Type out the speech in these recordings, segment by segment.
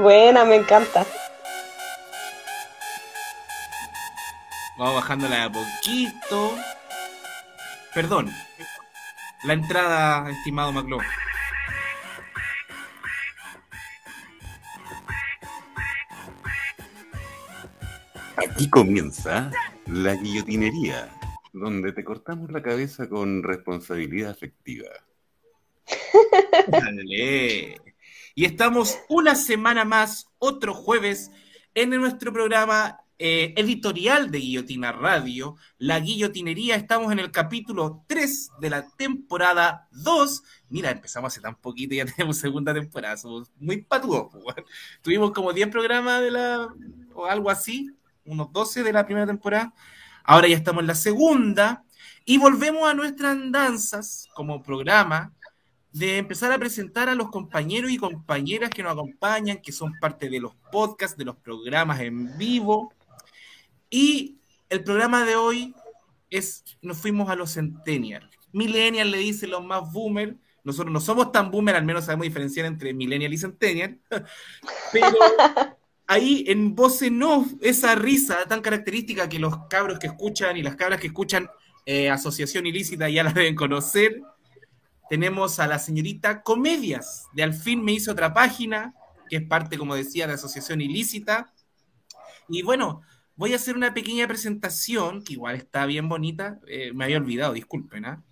Buena, me encanta. Vamos bajándola a poquito. Perdón. La entrada, estimado Maclo. Aquí comienza la guillotinería, donde te cortamos la cabeza con responsabilidad afectiva. Dale. Y estamos una semana más, otro jueves, en nuestro programa eh, editorial de Guillotina Radio, La Guillotinería. Estamos en el capítulo 3 de la temporada 2. Mira, empezamos hace tan poquito y ya tenemos segunda temporada. Somos muy patudos. pues, Tuvimos como 10 programas de la, o algo así, unos 12 de la primera temporada. Ahora ya estamos en la segunda y volvemos a nuestras andanzas como programa de empezar a presentar a los compañeros y compañeras que nos acompañan, que son parte de los podcasts, de los programas en vivo. Y el programa de hoy es, nos fuimos a los Centennial. Millennial le dice los más boomer. Nosotros no somos tan boomer, al menos sabemos diferenciar entre Millennial y Centennial. Pero ahí en voz en esa risa tan característica que los cabros que escuchan y las cabras que escuchan eh, Asociación Ilícita ya la deben conocer. Tenemos a la señorita Comedias, de Al fin me hizo otra página, que es parte, como decía, de Asociación Ilícita. Y bueno, voy a hacer una pequeña presentación, que igual está bien bonita, eh, me había olvidado, disculpen. ¿ah?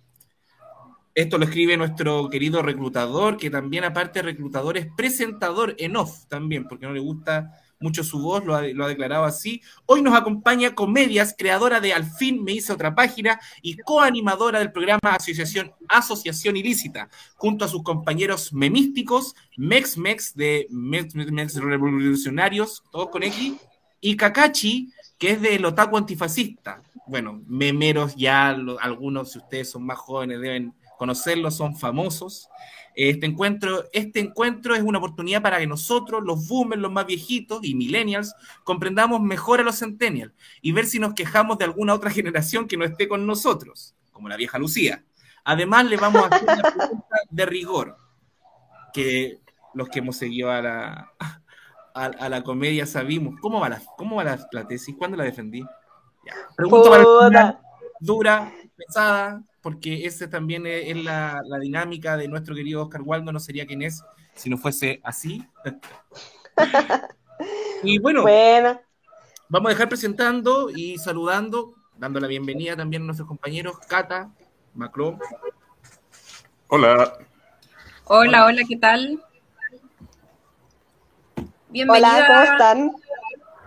Esto lo escribe nuestro querido reclutador, que también aparte de reclutador es presentador en off también, porque no le gusta mucho su voz, lo ha, lo ha, declarado así. Hoy nos acompaña Comedias, creadora de Al fin me hice otra página y coanimadora del programa Asociación, Asociación Ilícita, junto a sus compañeros memísticos, Mex Mex de Mex, Mex Revolucionarios, todos con X, y Kakachi, que es del Otaku Antifascista. Bueno, memeros ya, algunos, si ustedes son más jóvenes, deben conocerlos, son famosos. Este encuentro, este encuentro es una oportunidad para que nosotros, los boomers, los más viejitos y millennials, comprendamos mejor a los centennials y ver si nos quejamos de alguna otra generación que no esté con nosotros, como la vieja Lucía. Además, le vamos a hacer una pregunta de rigor, que los que hemos seguido a la, a, a la comedia sabimos. ¿Cómo va la, cómo va la, la tesis? ¿Cuándo la defendí? Ya. Pregunta para el final, dura, pesada, porque esa también es, la, la, dinámica de nuestro querido Oscar Waldo, no sería quien es si no fuese así. y bueno, bueno, vamos a dejar presentando y saludando, dando la bienvenida también a nuestros compañeros Cata, Macron. Hola. Hola, hola, ¿qué tal? Bienvenida. Hola, ¿cómo están?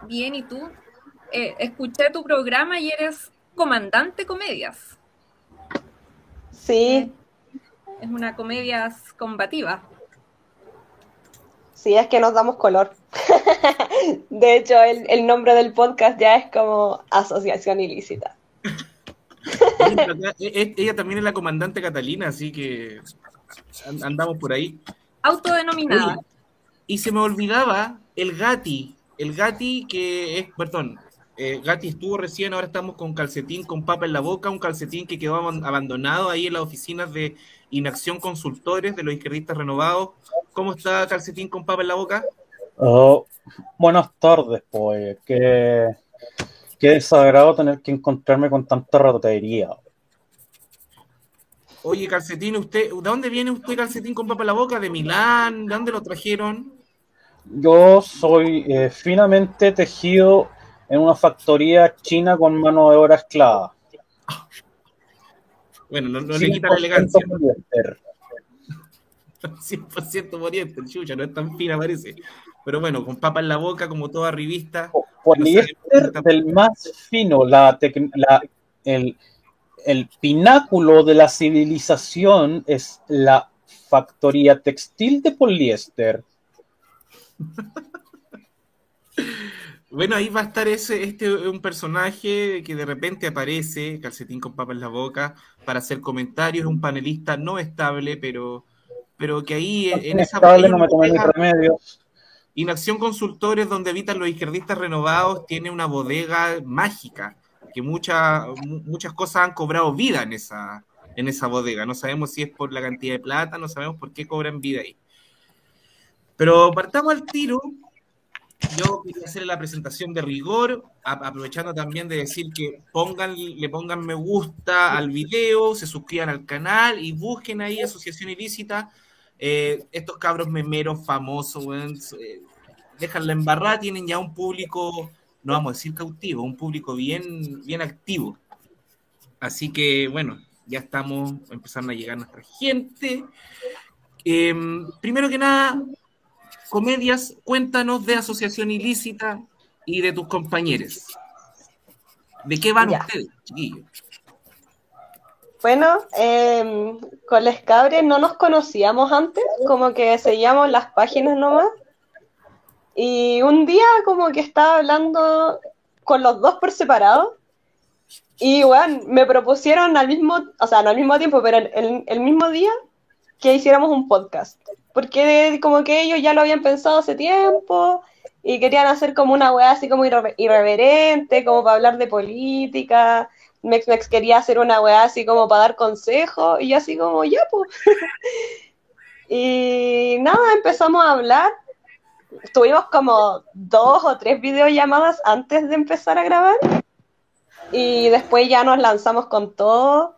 Bien, ¿y tú? Eh, escuché tu programa y eres comandante comedias. Sí. Es una comedia combativa. Sí, es que nos damos color. de hecho, el, el, nombre del podcast ya es como Asociación Ilícita. ella también es la comandante Catalina, así que andamos por ahí. Autodenominada. Y se me olvidaba el Gati, el Gati que es, perdón, eh, Gati estuvo recién, ahora estamos con calcetín con papa en la boca, un calcetín que quedó abandonado ahí en las oficinas de Inacción Consultores de los izquierdistas renovados. ¿Cómo está calcetín con papa en la boca? Oh, buenas tardes, pues. Qué, qué desagrado tener que encontrarme con tanta ratería. Oye, calcetín, usted, ¿de dónde viene usted, calcetín con papa en la boca? ¿De Milán? ¿De dónde lo trajeron? Yo soy eh, finamente tejido en una factoría china con mano de obra esclava. Bueno, no, no le quita la elegancia. Poliéster. 100% poliéster, chucha, no es tan fina parece. Pero bueno, con papa en la boca, como toda revista. Poliéster no del más fino, la, la el, el pináculo de la civilización es la factoría textil de poliéster. Bueno, ahí va a estar ese, este un personaje que de repente aparece, calcetín con papa en la boca, para hacer comentarios, es un panelista no estable, pero, pero que ahí en esa estable, no me tomé. Inacción Consultores, donde habitan los izquierdistas renovados, tiene una bodega mágica, que mucha, muchas cosas han cobrado vida en esa, en esa bodega. No sabemos si es por la cantidad de plata, no sabemos por qué cobran vida ahí. Pero partamos al tiro yo quería hacer la presentación de rigor, aprovechando también de decir que pongan, le pongan me gusta al video, se suscriban al canal y busquen ahí Asociación Ilícita. Eh, estos cabros memeros famosos, eh, déjenla embarrada, tienen ya un público, no vamos a decir cautivo, un público bien, bien activo. Así que, bueno, ya estamos empezando a llegar nuestra gente. Em, primero que nada, comedias, cuéntanos de Asociación Ilícita y de tus compañeros. ¿De qué van ustedes, chiquillos? Bueno, em, con Les Cabres no nos conocíamos antes, como que seguíamos las páginas nomás. Y un día como que estaba hablando con los dos por separado. Y bueno, me propusieron al mismo, o sea, no al mismo tiempo, pero el, el mismo día que hiciéramos un podcast porque como que ellos ya lo habían pensado hace tiempo y querían hacer como una weá así como irreverente, como para hablar de política. Mex Mex quería hacer una weá así como para dar consejos y así como ya, pues. y nada, empezamos a hablar. Tuvimos como dos o tres videollamadas antes de empezar a grabar y después ya nos lanzamos con todo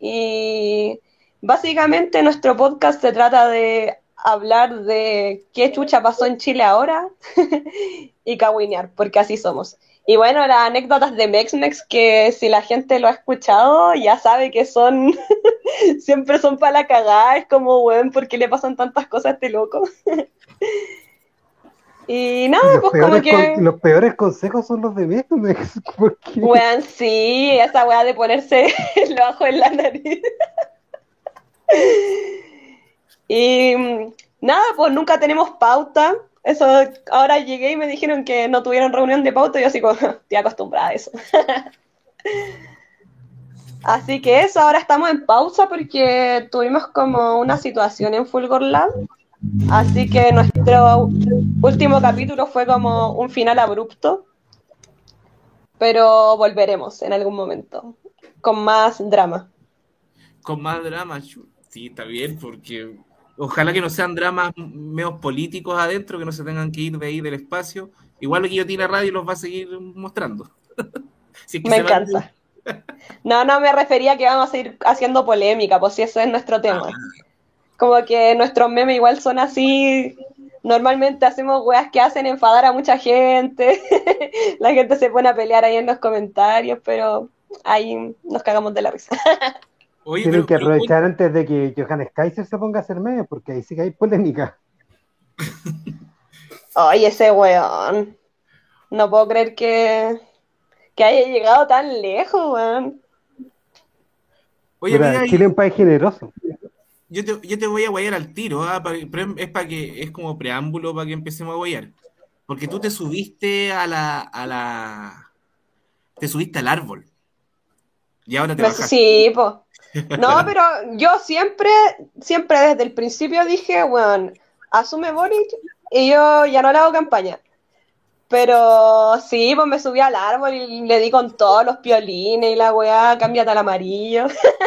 y básicamente nuestro podcast se trata de hablar de qué chucha pasó en Chile ahora y caguinear, porque así somos. Y bueno, las anécdotas de Mex-Mex, que si la gente lo ha escuchado, ya sabe que son, siempre son para la cagada, es como, weón, ¿por qué le pasan tantas cosas a este loco? y nada, pues como que... los peores consejos son los de Mex-Mex. Weón, sí, esa weá de ponerse el ojo en la nariz. Y mm, nada, pues nunca tenemos pauta. Eso, ahora llegué y me dijeron que no tuvieron reunión de pauta y yo así como, estoy acostumbrada a eso. así que eso, ahora estamos en pausa porque tuvimos como una situación en Fulgor Lab. Así que nuestro último capítulo fue como un final abrupto. Pero volveremos en algún momento. Con más drama. Con más drama, sí, está bien, porque Ojalá que no sean dramas menos políticos adentro, que no se tengan que ir de ahí del espacio. Igual que Guillotina Radio los va a seguir mostrando. me encanta. No, no me refería a que vamos a ir haciendo polémica, pues si eso es nuestro tema. Ah. Como que nuestros memes igual son así. Normalmente hacemos weas que hacen enfadar a mucha gente. La gente se pone a pelear ahí en los comentarios, pero ahí nos cagamos de la risa. Tienen que aprovechar antes de que Johannes Kaiser se ponga a hacer medio, porque ahí sí que hay polémica. Ay, ese weón. No puedo creer que, que haya llegado tan lejos, weón. Oye, Chile es un país generoso. Yo te, yo te voy a guayar al tiro, ¿ah? es para que es como preámbulo para que empecemos a guayar. Porque tú te subiste a la, a la te subiste al árbol. Y ahora te bajas. Sí, pues. No, pero yo siempre, siempre desde el principio dije, bueno, asume Boric y yo ya no le hago campaña. Pero sí, pues me subí al árbol y le di con todos los piolines y la weá, cámbiate al amarillo.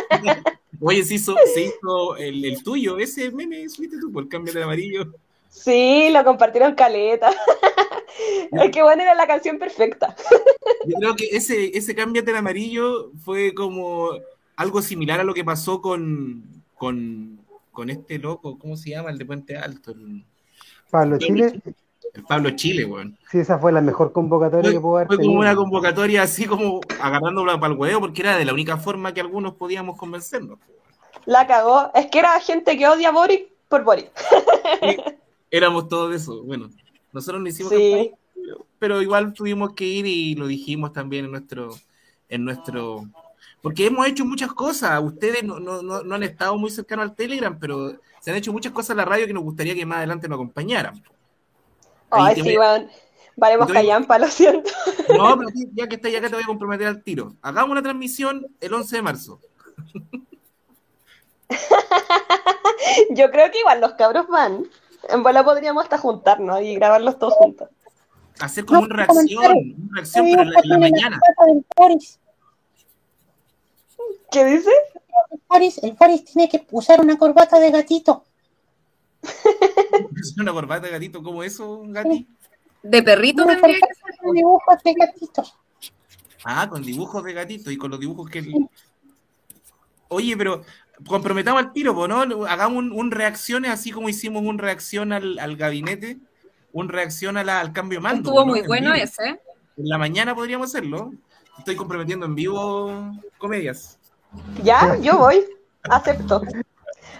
Oye, se hizo, se hizo el, tuyo, ese meme, subiste tú por cámbiate al amarillo. Sí, lo compartieron caleta. es que bueno, era la canción perfecta. Yo creo que ese, ese cámbiate al amarillo fue como algo similar a lo que pasó con, con, este loco, ¿cómo se llama? El de Puente Alto. Pablo Chile. El Pablo Chile, weón. Sí, esa fue la mejor convocatoria que pudo haber Fue como una convocatoria así como agarrándola para el huevo, porque era de la única forma que algunos podíamos convencernos. La cagó. Es que era gente que odia a Boric por Boric. éramos todos eso. Bueno, nosotros no hicimos sí. pero igual tuvimos que ir y lo dijimos también en nuestro, en nuestro porque hemos hecho muchas cosas. Ustedes no, no, no, han estado muy cercanos al Telegram, pero se han hecho muchas cosas en la radio que nos gustaría que más adelante nos acompañaran. Ay, sí, van. Valemos callampa, lo siento. No, pero ya que está acá te voy a comprometer al tiro. Hagamos una transmisión el 11 de marzo. Yo creo que igual los cabros van. En bola podríamos hasta juntarnos y grabarlos todos juntos. Hacer como una reacción, una reacción, pero en la, en la mañana. ¿Qué dice? El Faris, tiene que usar una corbata de gatito. ¿Una corbata de gatito como eso, Gati? De perrito ser. dibujos de gatitos. Ah, con dibujos de gatito y con los dibujos que... el- Oye, pero comprometamos al tiro, ¿no? Hagamos un, un reacciones así como hicimos un reacción al, al gabinete, un reacción a la- al cambio de mando. Estuvo ¿no? muy En bueno vivo. ese. ¿eh? En la mañana podríamos hacerlo. Estoy comprometiendo en vivo comedias. Ya, yo voy, acepto.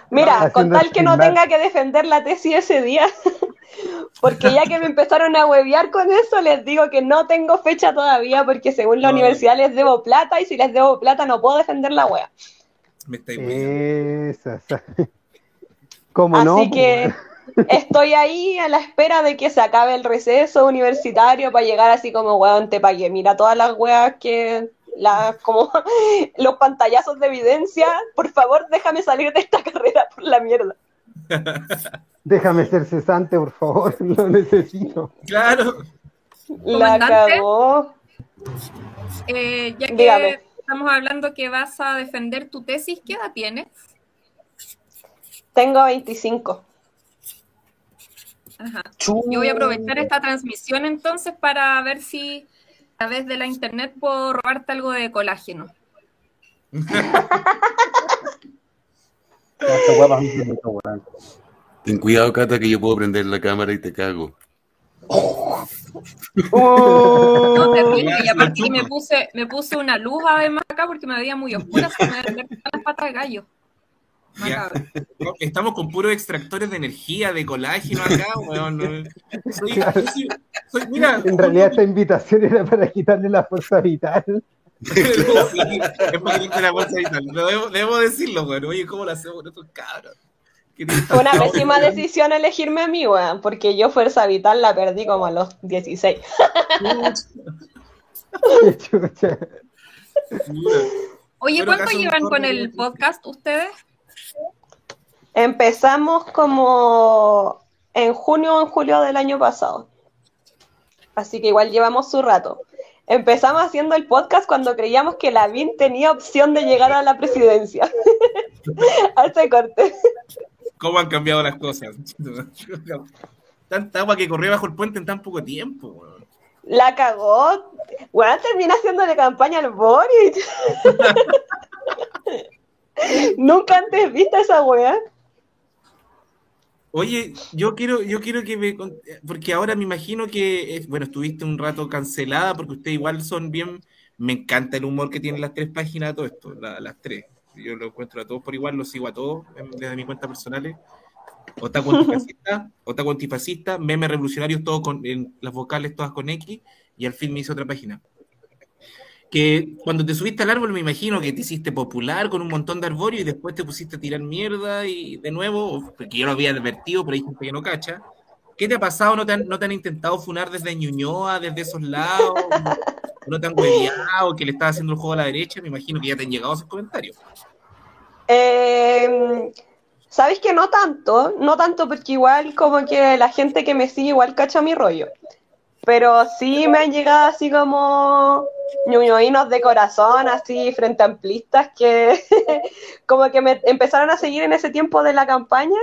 Mira, con tal que no tenga que defender la tesis ese día, porque ya que me empezaron a huevear con eso, les digo que no tengo fecha todavía, porque según la No. universidad les debo plata, y si les debo plata no puedo defender la wea. Me estáis hueveando. Esa, esa. ¿Cómo no? Así que estoy ahí a la espera de que se acabe el receso universitario para llegar así como, weón, te pagué. Mira todas las weas que, las, como los pantallazos de evidencia. Por favor, déjame salir de esta carrera por la mierda. Déjame ser cesante, por favor. Lo necesito. Claro. La Comandante. cagó. Eh, ya que Dígame. estamos hablando que vas a defender tu tesis, ¿qué edad tienes? Tengo 25. Ajá. Yo voy a aprovechar esta transmisión entonces para ver si través de la internet puedo robarte algo de colágeno. A. Ten cuidado, Cata, que yo puedo prender la cámara y te cago. No, terrible. Y Ya, aparte me puse, me puse una luz además acá porque me veía muy oscura, se me las patas de gallo. Ya. Estamos con puros extractores de energía, de colágeno acá, weón. no. Soy- yo soy- soy- mira, En realidad esta invitación era para quitarle la fuerza vital. es para la vital. Debo, debo decirlo, weón. Oye, ¿cómo lo hacemos con estos cabros? Fue una pésima decisión elegirme a mí, weón, porque yo fuerza vital la perdí como a los 16. Qué chucha. mira. Oye, ¿cuánto llevan con el podcast ustedes? Empezamos como en junio o en julio del año pasado. Así que igual llevamos su rato. Empezamos haciendo el podcast cuando creíamos que Lavín tenía opción de llegar a la presidencia. Hace corte. ¿Cómo han cambiado las cosas? Tanta agua que corrió bajo el puente en tan poco tiempo. La cagó. Bueno, termina haciéndole campaña al Boris. Nunca antes viste esa weá. Oye, yo quiero, yo quiero que me cont- porque ahora me imagino que, eh, bueno, estuviste un rato cancelada, porque ustedes igual son bien, me encanta el humor que tienen las tres páginas todo esto, la- las tres. Yo lo encuentro a todos por igual, los sigo a todos desde mi cuenta personales. Otaku antifascista, Otaku antifascista, memes revolucionarios, todo con en las vocales todas con X, y al fin me hice otra página. Que cuando te subiste al árbol me imagino que te hiciste popular con un montón de arborios y después te pusiste a tirar mierda y de nuevo, porque yo lo había advertido, pero hay gente que no cacha. ¿Qué te ha pasado? ¿No te han, no te han intentado funar desde Ñuñoa, desde esos lados? ¿No te han hueveado que le estás haciendo el juego a la derecha? Me imagino que ya te han llegado esos comentarios. Eh, Sabes que no tanto, no tanto porque igual como que la gente que me sigue igual cacha mi rollo. Pero sí me han llegado así como ñuñoínos de corazón, así frente a amplistas que como que me empezaron a seguir en ese tiempo de la campaña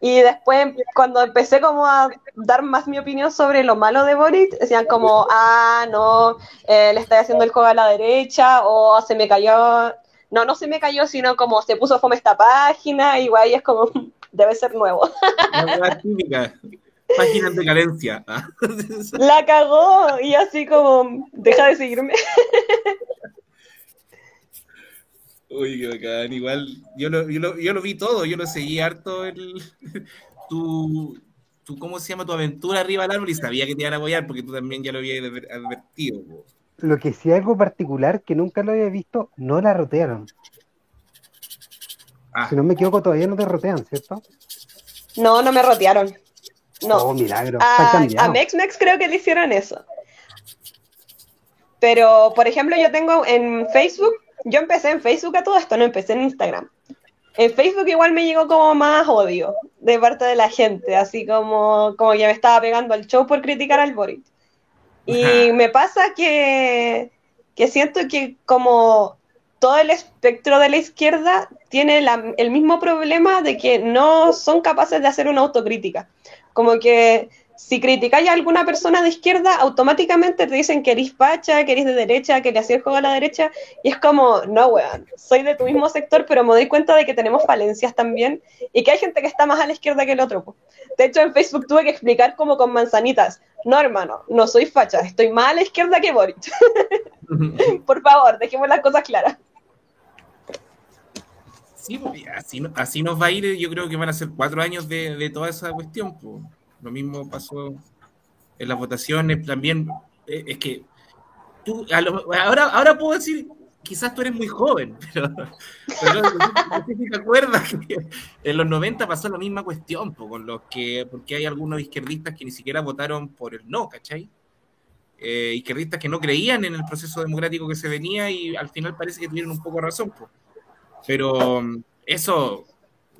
y después cuando empecé como a dar más mi opinión sobre lo malo de Boric, decían como, ah, no, eh, le estoy haciendo el juego a la derecha o se me cayó, no, no se me cayó, sino como se puso fome esta página, y es como, debe ser nuevo. La. Página de carencia. La cagó y así como, deja de seguirme. Uy, qué bacán. Igual, yo lo, yo, lo, yo lo vi todo, yo lo seguí harto el, tu, tu, ¿cómo se llama? Tu aventura arriba del árbol y sabía que te iban a apoyar porque tú también ya lo habías adver- advertido. po. Lo que sí algo particular que nunca lo había visto, no la rotearon. Ah, Si no me equivoco, todavía no te rotean, ¿cierto? No, no me rotearon. No. Oh, milagro. A, a cambiado. Mex creo que le hicieron eso. Pero, por ejemplo, yo tengo en Facebook, yo empecé en Facebook a todo esto, no empecé en Instagram. En Facebook igual me llegó como más odio de parte de la gente, así como, como que me estaba pegando al show por criticar al Boric. Y me pasa que, que siento que como todo el espectro de la izquierda tiene la- el mismo problema de que no son capaces de hacer una autocrítica. Como que si criticáis a alguna persona de izquierda, automáticamente te dicen que eres facha, que eres de derecha, que le hacías juego a la derecha, y es como, no, weón, soy de tu mismo sector, pero me doy cuenta de que tenemos falencias también, y que hay gente que está más a la izquierda que el otro. po. De hecho, en Facebook tuve que explicar como con manzanitas, no, hermano, no soy facha, estoy más a la izquierda que Boric. Por favor, dejemos las cosas claras. Sí, pues, así, así nos va a ir, yo creo que van a ser cuatro años de, de toda esa cuestión. pues. Lo mismo pasó en las votaciones también. eh, Es que tú, ahora, ahora puedo decir, quizás tú eres muy joven, pero, pero te acuerdas que en los 90 pasó la misma cuestión, pues, con los que, porque hay algunos izquierdistas que ni siquiera votaron por el no, ¿cachai? Eh, izquierdistas que no creían en el proceso democrático que se venía y al final parece que tuvieron un poco de razón. pues. Pero mm, eso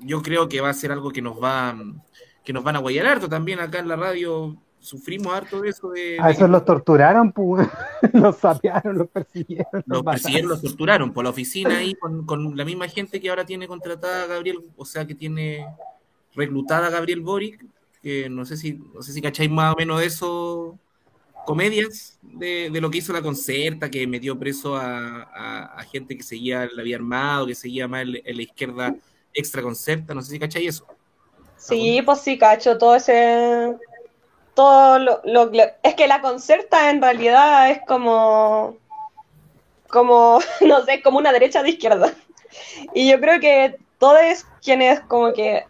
yo creo que va a ser algo que nos va mm, que nos van a guayar harto también acá en la radio. Sufrimos harto de eso de, A de esos los torturaron, pues. los sapearon, los persiguieron. los persiguieron, los torturaron por la oficina ahí con, con la misma gente que ahora tiene contratada a Gabriel, o sea que tiene reclutada a Gabriel Boric, que no sé si, no sé si cacháis más o menos de eso, comedias de, de lo que hizo la concerta, que metió preso a, a- a gente que seguía la vía armado, que seguía más en, la izquierda extra concerta, no sé si cacháis eso. Sí, pues sí, cacho, todo ese. Todo lo, lo- Es que la concerta en realidad es como. Como, no sé, como una derecha de izquierda. Y yo creo que todos quienes como que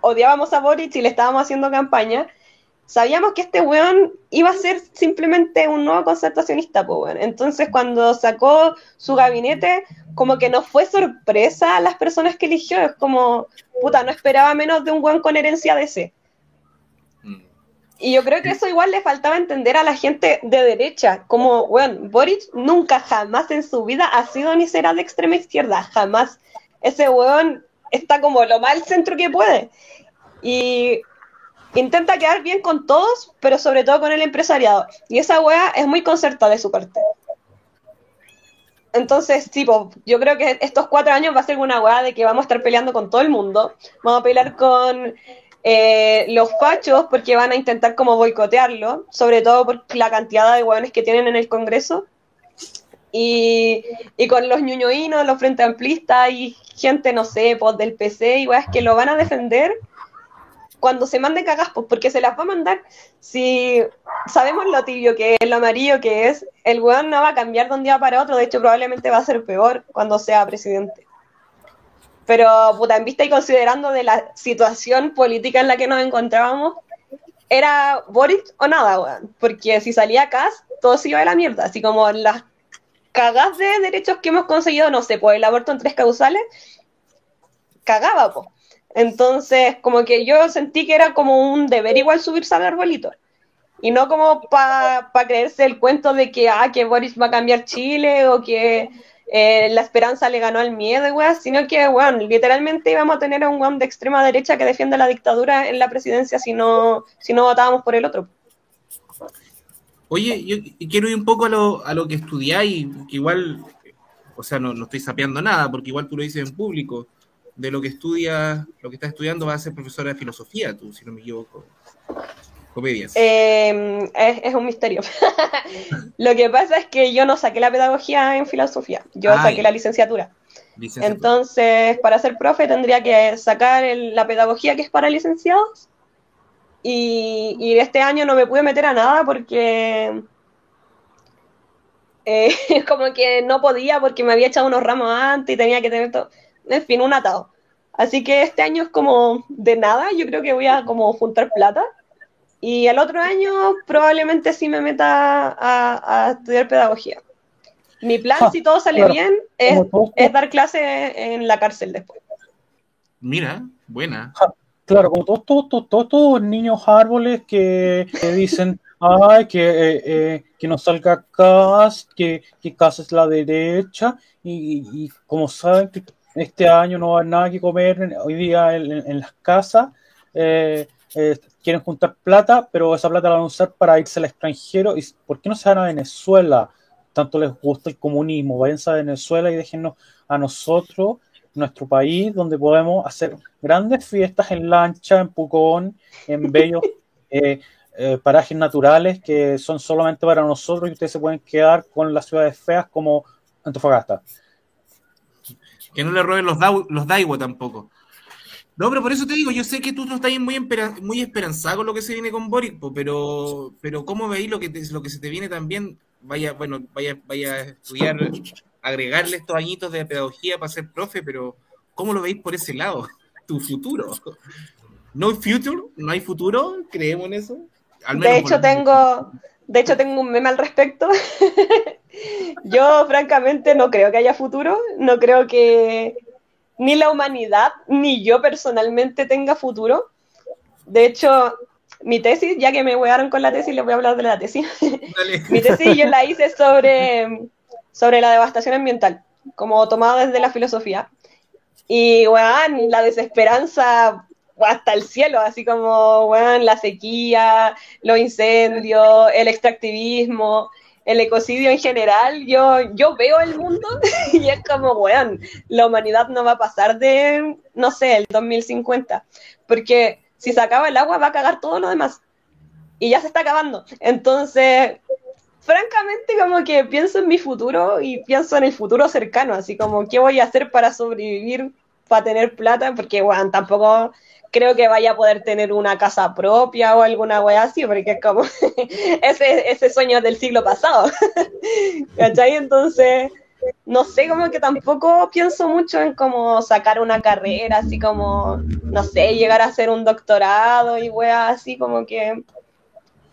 odiábamos a Boric y le estábamos haciendo campaña, sabíamos que este weón iba a ser simplemente un nuevo concertacionista, pues weón. Entonces cuando sacó su gabinete, como que no fue sorpresa a las personas que eligió, es como, puta, no esperaba menos de un weón con herencia de ese. Mm. Y yo creo que eso igual le faltaba entender a la gente de derecha, como, weón, Boric nunca jamás en su vida ha sido ni será de extrema izquierda, jamás. Ese weón está como lo más al centro que puede. Y intenta quedar bien con todos, pero sobre todo con el empresariado. Y esa wea es muy concertada de su parte. Entonces, tipo, yo creo que estos cuatro años va a ser una weá de que vamos a estar peleando con todo el mundo. Vamos a pelear con eh, los fachos porque van a intentar como boicotearlo, sobre todo por la cantidad de weones que tienen en el Congreso. Y, y con los ñuñoínos, los frente amplistas y gente, no sé, pues del PC y weas que lo van a defender cuando se mande cagas, pues porque se las va a mandar. Si sabemos lo tibio que es, lo amarillo que es, el weón no va a cambiar de un día para otro, de hecho probablemente va a ser peor cuando sea presidente. Pero, puta, en vista y considerando de la situación política en la que nos encontrábamos, era Boric o nada, weón. Porque si salía Cas, todo se iba a la mierda. Así como las cagas de derechos que hemos conseguido, no sé, por el aborto en tres causales, cagaba, po. Entonces, como que yo sentí que era como un deber igual subirse al arbolito. Y no como para pa creerse el cuento de que, ah, que Boris va a cambiar Chile o que eh, la esperanza le ganó al miedo, weón, sino que, weón, literalmente íbamos a tener a un weón de extrema derecha que defiende la dictadura en la presidencia si no, si no votábamos por el otro. Oye, yo quiero ir un poco a lo, a lo que estudiáis, que igual, o sea, no, no estoy sapeando nada, porque igual tú lo dices en público, de lo que estudias, lo que estás estudiando, vas a ser profesora de filosofía, tú, si no me equivoco. Comedias. Eh, es, es un misterio. Lo que pasa es que yo no saqué la pedagogía en filosofía, yo saqué la licenciatura. Licenciatura. Entonces, para ser profe tendría que sacar el- la pedagogía que es para licenciados. Y, y este año no me pude meter a nada porque eh, como que no podía porque me había echado unos ramos antes y tenía que tener todo. En fin, un atado. Así que este año es como de nada, yo creo que voy a como juntar plata. Y el otro año probablemente sí me meta a, a estudiar pedagogía. Mi plan, Ja, si todo sale claro. bien, es, es dar clase en la cárcel después. Mira, buena. Claro, como todos, todos, todos, todos, todos niños árboles que, que dicen, ay, que, eh, eh, que no salga CAS, que, que CAS es la derecha, y, y como saben que este año no va a haber nada que comer hoy día en, en- en las casas, eh, eh, quieren juntar plata, pero esa plata la van a usar para irse al extranjero. ¿Y por qué no se van a Venezuela? Tanto les gusta el comunismo, váyanse a Venezuela y déjennos a nosotros nuestro país, donde podemos hacer grandes fiestas en lancha, en Pucón, en bellos eh, eh, parajes naturales que son solamente para nosotros y ustedes se pueden quedar con las ciudades feas como Antofagasta. Que no le roben los, Dau- los Daiwa tampoco. No, pero por eso te digo, yo sé que tú no estás muy, espera- muy esperanzado con lo que se viene con Boric, pero, pero ¿cómo veis lo que, te- lo que se te viene también? Vaya, bueno, vaya, vaya a estudiar, agregarle estos añitos de pedagogía para ser profe, pero ¿cómo lo veis por ese lado? Tu futuro. ¿No hay futuro? ¿No hay futuro? ¿Creemos en eso? Al De hecho, tengo, de hecho, tengo un meme al respecto. Yo, francamente, no creo que haya futuro. No creo que ni la humanidad, ni yo personalmente tenga futuro. De hecho, mi tesis, ya que me huearon con la tesis, les voy a hablar de la tesis. Dale. Mi tesis yo la hice sobre, sobre la devastación ambiental, como tomado desde la filosofía. Y, weón, la desesperanza hasta el cielo, así como, weón, la sequía, los incendios, el extractivismo, el ecocidio en general. Yo, yo veo el mundo y es como, weón, la humanidad no va a pasar de, no sé, el 2050. Porque si se acaba el agua, va a cagar todo lo demás. Y ya se está acabando. Entonces, francamente, como que pienso en mi futuro y pienso en el futuro cercano, así como qué voy a hacer para sobrevivir, para tener plata, porque, bueno, tampoco creo que vaya a poder tener una casa propia o alguna wea así, porque es como ese, ese sueño del siglo pasado. ¿Cachai? Entonces, no sé, como que tampoco pienso mucho en cómo sacar una carrera, así como, no sé, llegar a hacer un doctorado y wea así, como que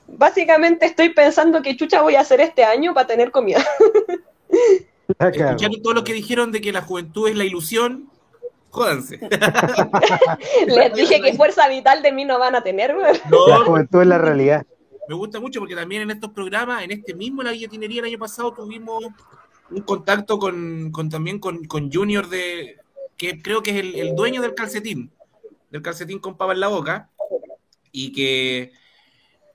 básicamente estoy pensando que chucha voy a hacer este año para tener comida. Escucharon todo lo que dijeron de que la juventud es la ilusión. Jódanse. Les dije que fuerza vital de mí no van a tener, weón. La No, juventud es la realidad. me gusta mucho porque también en estos programas, en este mismo La Guillotinería el año pasado tuvimos un contacto con, con también con, con Junior de que creo que es el, el dueño del calcetín, del calcetín con pava en la boca, y que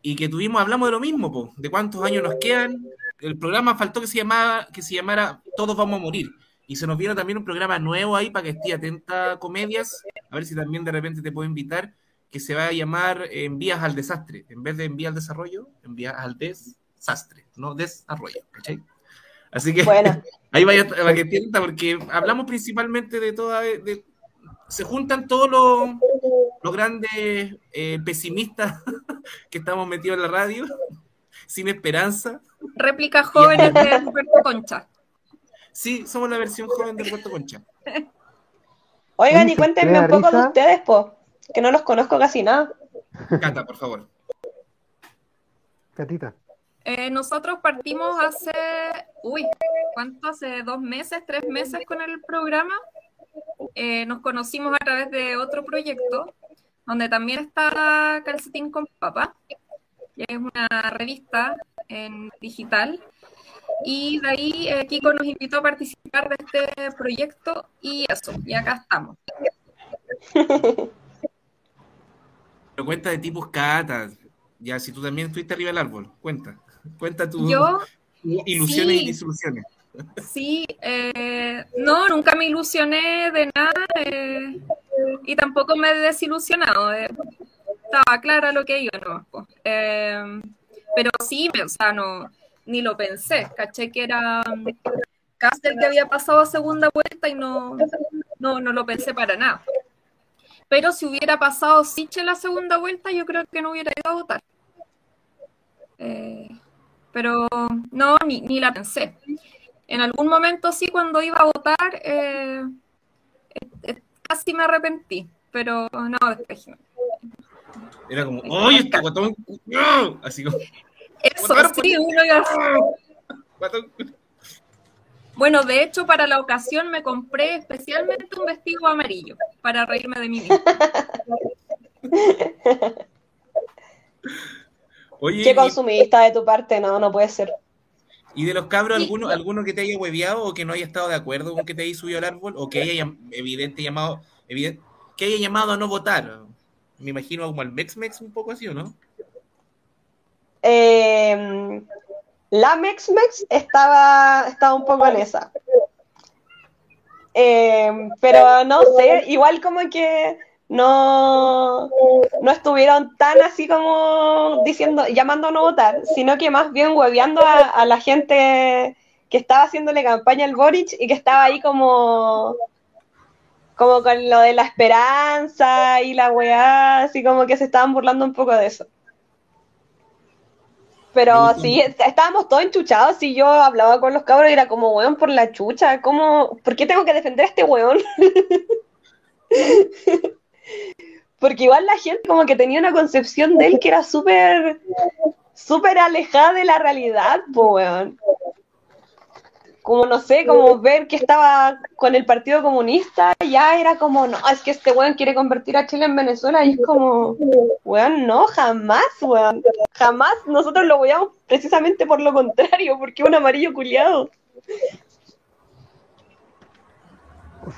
y que tuvimos, hablamos de lo mismo, po, de cuántos años nos quedan. El programa faltó que se llamara, que se llamara Todos vamos a morir. Y se nos viene también un programa nuevo ahí para que esté atenta a comedias, a ver si también de repente te puedo invitar, que se va a llamar eh, Envías al Desastre. En vez de envías al desarrollo, envías al desastre, no desarrollo, ¿cachai? Así que Bueno, ahí vaya para que entienda, porque hablamos principalmente de toda. De, se juntan todos los, los grandes eh, pesimistas que estamos metidos en la radio, sin esperanza. Réplica jóvenes de Roberto Concha. Sí, somos la versión joven de Puerto Concha. oigan y cuéntenme un poco de ustedes, po, que no los conozco casi nada. Cata, por favor. Catita. Eh, nosotros partimos hace, uy, ¿cuánto? Hace dos meses, tres meses con el programa. Eh, nos conocimos a través de otro proyecto, donde también está Calcetín con Papá, que es una revista en digital. Y de ahí eh, Kiko nos invitó a participar de este proyecto y eso, y acá estamos. Pero cuenta de tipos Cata. Ya, si tú también estuviste arriba del árbol, cuenta. Cuenta tus Yo, ilusiones sí. y disoluciones. Sí, eh, no, nunca me ilusioné de nada eh, y tampoco me he desilusionado. eh, estaba clara lo que iba, ¿no? pero sí, me- o sea, no, ni lo pensé, caché que era um, Castel que había pasado a segunda vuelta y no, no, no lo pensé para nada. Pero si hubiera pasado Siche la segunda vuelta, yo creo que no hubiera ido a votar. Eh, pero no, ni, ni la pensé. En algún momento sí, cuando iba a votar, eh, eh, casi me arrepentí, pero no, después. Era como, ¡oye, este guatón! ¡No! Así como, Eso, sí, uno iba así. guatón. Bueno, de hecho, para la ocasión me compré especialmente un vestido amarillo para reírme de mí misma. Oye, Qué consumista de tu parte, no, no puede ser. ¿Y de los cabros alguno, alguno que te haya hueveado o que no haya estado de acuerdo con que te haya subido al árbol o que haya evidente llamado evidente, que haya llamado a no votar? Me imagino como al Mex Mex un poco así, ¿o no? Eh, la Mex Mex estaba, estaba un poco en esa. Eh, pero no sé, igual como que no, no estuvieron tan así como diciendo, llamando a no votar, sino que más bien hueveando a, a la gente que estaba haciéndole campaña al Boric y que estaba ahí como como con lo de la esperanza y la weá, así como que se estaban burlando un poco de eso. Pero sí, estábamos todos enchuchados y yo hablaba con los cabros y era como, weón, por la chucha, ¿cómo, ¿por qué tengo que defender a este weón? Porque igual la gente como que tenía una concepción de él que era súper, súper alejada de la realidad, po, weón como no sé, como ver que estaba con el Partido Comunista, ya era como, no, es que este weón quiere convertir a Chile en Venezuela, y es como, weón, no, jamás, weón, jamás, nosotros lo veíamos precisamente por lo contrario, porque es un amarillo culiado.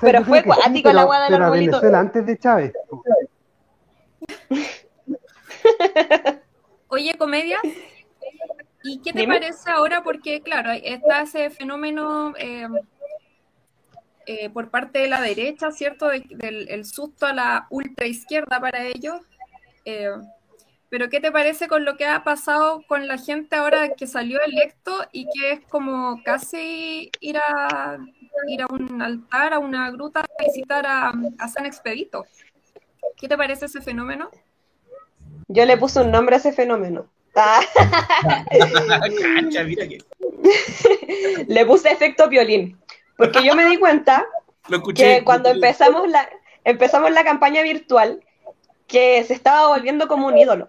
pero fue cuático la weá de los Venezuela antes de Chávez. Oye, comedia, ¿Y qué te parece ahora? Porque, claro, está ese fenómeno eh, eh, por parte de la derecha, ¿cierto? del el susto a la ultra izquierda para ellos. Eh, pero ¿qué te parece con lo que ha pasado con la gente ahora que salió electo y que es como casi ir a, ir a un altar, a una gruta, a visitar a, a San Expedito? ¿Qué te parece ese fenómeno? Yo le puse un nombre a ese fenómeno. Le puse efecto violín, porque yo me di cuenta que cuando empezamos la, empezamos la campaña virtual, que se estaba volviendo como un ídolo.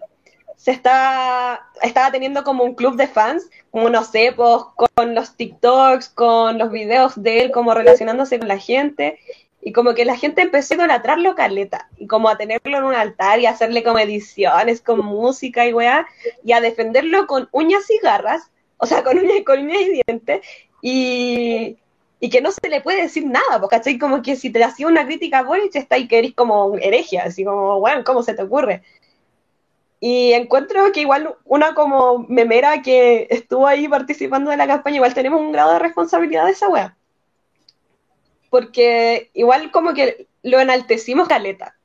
Se estaba, estaba teniendo como un club de fans, como no sé, pues, con los TikToks, con los videos de él, como relacionándose con la gente. Y como que la gente empezó a idolatrarlo caleta, y como a tenerlo en un altar y hacerle como ediciones con música y weá, y a defenderlo con uñas y garras, o sea, con uñas, con uñas y dientes, y, y que no se le puede decir nada, porque ¿cachai? Como que si te hacía una crítica a Boric, está ahí que eres como heregia, así como, bueno, ¿cómo se te ocurre? Y encuentro que igual una como memera que estuvo ahí participando de la campaña, igual tenemos un grado de responsabilidad de esa weá porque igual como que lo enaltecimos caleta.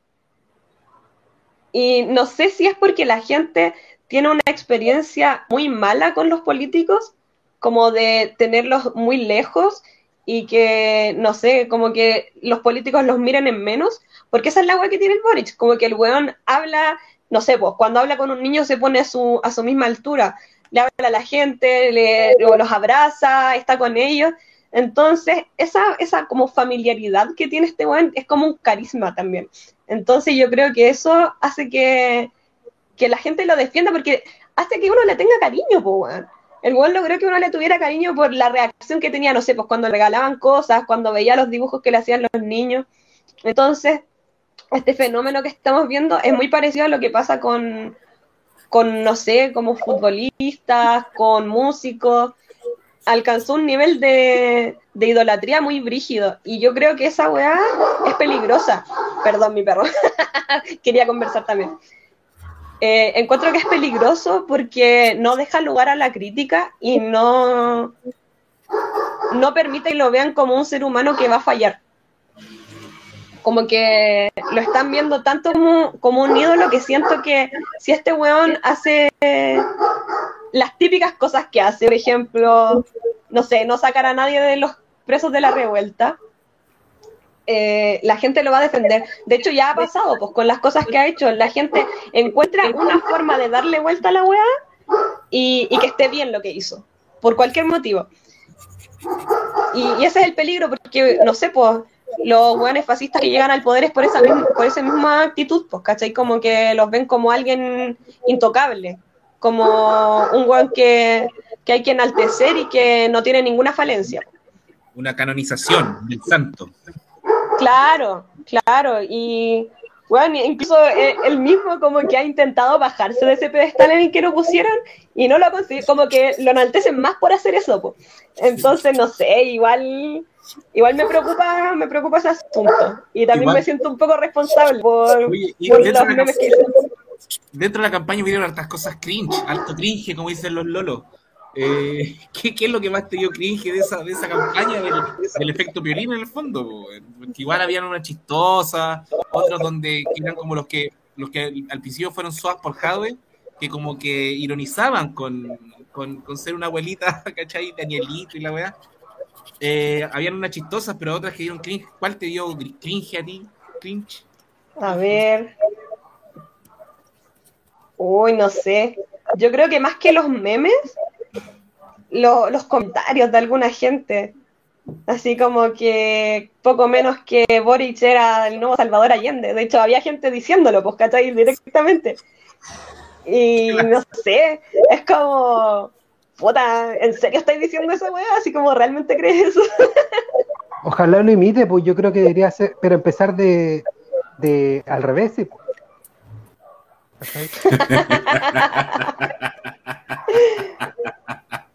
Y no sé si es porque la gente tiene una experiencia muy mala con los políticos, como de tenerlos muy lejos y que, no sé, como que los políticos los miren en menos, porque esa es la agua que tiene el Boric, como que el weón habla, no sé, pues cuando habla con un niño se pone a su, a su misma altura, le habla a la gente, le, los abraza, está con ellos, entonces, esa, esa como familiaridad que tiene este weón es como un carisma también. Entonces, yo creo que eso hace que, la gente lo defienda porque hace que uno le tenga cariño, pues, weón. El weón logró que uno le tuviera cariño por la reacción que tenía, no sé, pues cuando regalaban cosas, cuando veía los dibujos que le hacían los niños. Entonces, este fenómeno que estamos viendo es muy parecido a lo que pasa con, con no sé, como futbolistas, con músicos alcanzó un nivel de, idolatría muy brígido. Y yo creo que esa weá es peligrosa. Perdón, mi perro. Quería conversar también. Eh, encuentro que es peligroso porque no deja lugar a la crítica y no, no permite que lo vean como un ser humano que va a fallar. Como que lo están viendo tanto como, como un ídolo que siento que si este weón hace las típicas cosas que hace, por ejemplo, no sé, no sacar a nadie de los presos de la revuelta, eh, la gente lo va a defender. De hecho, ya ha pasado, pues con las cosas que ha hecho, la gente encuentra una forma de darle vuelta a la weá y, que esté bien lo que hizo, por cualquier motivo. Y, ese es el peligro, porque, no sé, pues los weones fascistas que llegan al poder es por esa misma, por esa misma actitud, pues, ¿cachai? Como que los ven como alguien intocable como un weón que, hay que enaltecer y que no tiene ninguna falencia. Una canonización del santo. Claro, claro, y bueno, incluso él mismo como que ha intentado bajarse de ese pedestal en el que lo pusieron y no lo consigue, como que lo enaltecen más por hacer eso. Entonces, no sé, igual igual me preocupa me preocupa ese asunto y también me siento un poco responsable por, los memes que dentro de la campaña hubieron hartas cosas cringe, alto cringe, como dicen los lolos. Eh, ¿qué, es lo que más te dio cringe de esa, esa campaña del, efecto violín en el fondo? Porque igual habían una chistosa, otros donde eran como los que los que al principio fueron soas por Jadwe, que como que ironizaban con, con, con ser una abuelita, ¿cachai? Danielito y la weá. Eh, habían unas chistosas, pero otras que dieron cringe. ¿Cuál te dio cringe a ti? Cringe. A ver. Uy, no sé. Yo creo que más que los memes, lo- los comentarios de alguna gente. Así como que poco menos que Boric era el nuevo Salvador Allende. De hecho, había gente diciéndolo, pues, ¿cachai? Directamente. Y no sé, es como, puta, ¿en serio estáis diciendo esa weá? Así como, ¿realmente crees eso? Ojalá lo imite, pues yo creo que debería ser, pero empezar de, de al revés, sí, pues.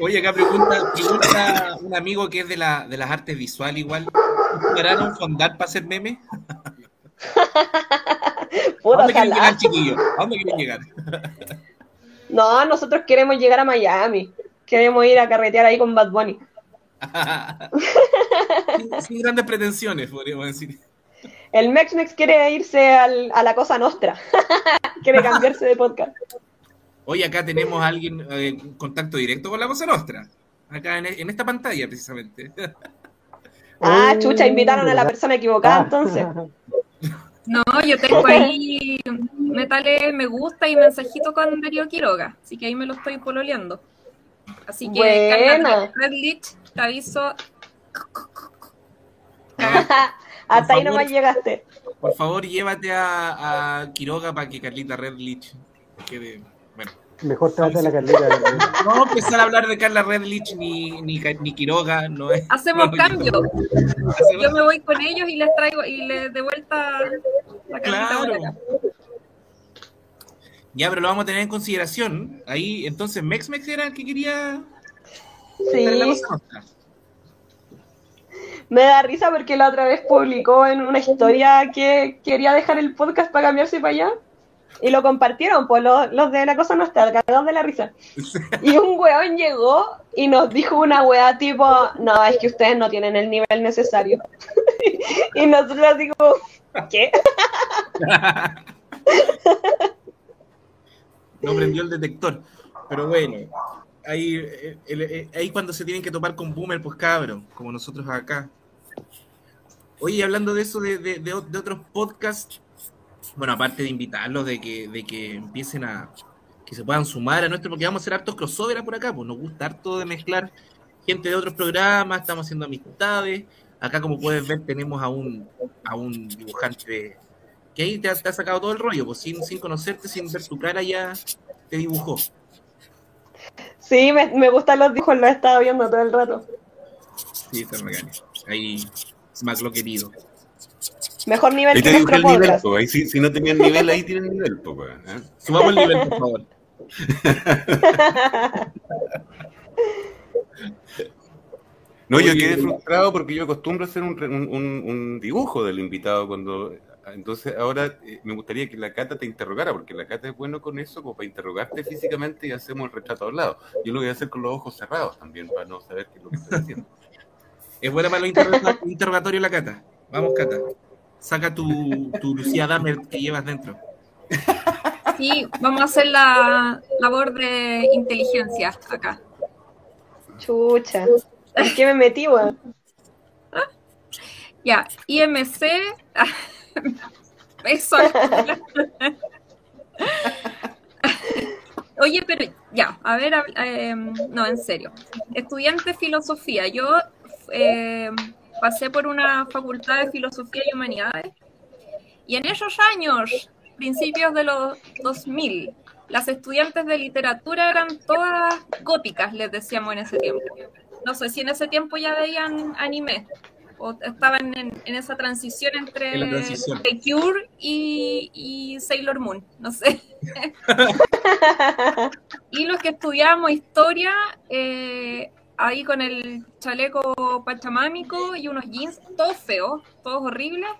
Oye, acá pregunta, pregunta un amigo que es de, la, de las artes visuales igual. ¿Podrán un fondar para hacer memes? ¿A dónde quieren llegar, chiquillos? ¿A dónde quieren llegar? No, nosotros queremos llegar a Miami. Queremos ir a carretear ahí con Bad Bunny. sin, sin grandes pretensiones, podríamos decir. El Mexmex quiere irse al- a la cosa nostra. quiere cambiarse de podcast. Hoy acá tenemos a alguien eh, en contacto directo con la Cosa Nostra. Acá en, en esta pantalla, precisamente. Ah, Oh, chucha, invitaron a la persona equivocada Ah. entonces. No, yo tengo ahí metales me gusta y mensajito con Darío Quiroga, así que ahí me lo estoy pololeando. Así que, Buena. Red Lich, te aviso. Hasta ahí favor. nomás llegaste. Por favor, llévate a, a Quiroga para que Carlita Redlich quede. Bueno, Mejor trata a la Carlita. no vamos a empezar a hablar de Carla Redlich ni, ni, ni Quiroga. No es, Hacemos no, cambio. hacemos- Yo me voy con ellos y les traigo y les de vuelta la Claro. Ya, pero lo vamos a tener en consideración. Ahí, entonces, Mex Mex era el que quería. Sí, me da risa porque la otra vez publicó en una historia que quería dejar el podcast para cambiarse para allá. Y lo compartieron, pues los, los de la cosa nostra, cagados de la risa. Y un weón llegó y nos dijo una weá tipo, no, es que ustedes no tienen el nivel necesario. y nosotros como, ¿qué? No prendió el detector. Pero bueno, ahí, eh, eh, ahí cuando se tienen que topar con Boomer, pues cabrón, como nosotros acá. Oye, hablando de eso, de, de- de otros podcasts, bueno, aparte de invitarlos, de que, de que empiecen a, que se puedan sumar a nuestro, porque vamos a hacer hartos crossover por acá, pues nos gusta harto de mezclar gente de otros programas, estamos haciendo amistades. Acá, como puedes ver, tenemos a un, a un dibujante que ahí te ha, te ha sacado todo el rollo, pues sin, sin conocerte, sin ver tu cara, ya te dibujó. Sí, me, me gustan los dibujos, los he estado viendo todo el rato. Sí, está bacán. Ahí, más lo querido. Mejor nivel Ahí que te nuestro el nivel, podcast. po. Ahí si, si no tenían nivel, ahí tienen nivel, po, ¿eh? Subamos el nivel, por favor. No, yo quedé frustrado porque yo acostumbro a hacer un, un- dibujo del invitado cuando... Entonces ahora eh, me gustaría que la Cata te interrogara, porque la Cata es bueno con eso, como para interrogarte físicamente y hacemos el retrato hablado. Yo lo voy a hacer con los ojos cerrados también, para no saber qué es lo que estoy haciendo. Es buena para los interroga- interrogatorios la Cata. Vamos, Cata. Saca tu, tu Lucía Dahmer que llevas dentro. Sí, vamos a hacer la labor de inteligencia acá. Chucha. ¿En qué me metí, weón? Ya, IMC. Eso. Oye, pero ya, a ver, eh, no, en serio. Estudiante de filosofía. Yo eh, pasé por una facultad de filosofía y humanidades. Y en esos años, principios de los 2000, las estudiantes de literatura eran todas góticas, les decíamos en ese tiempo. No sé si en ese tiempo ya veían anime o estaban en, en esa transición entre En la transición. The Cure y, y Sailor Moon, no sé. y los que estudiábamos historia, eh, ahí con el chaleco pachamámico y unos jeans, todos feos, todos horribles.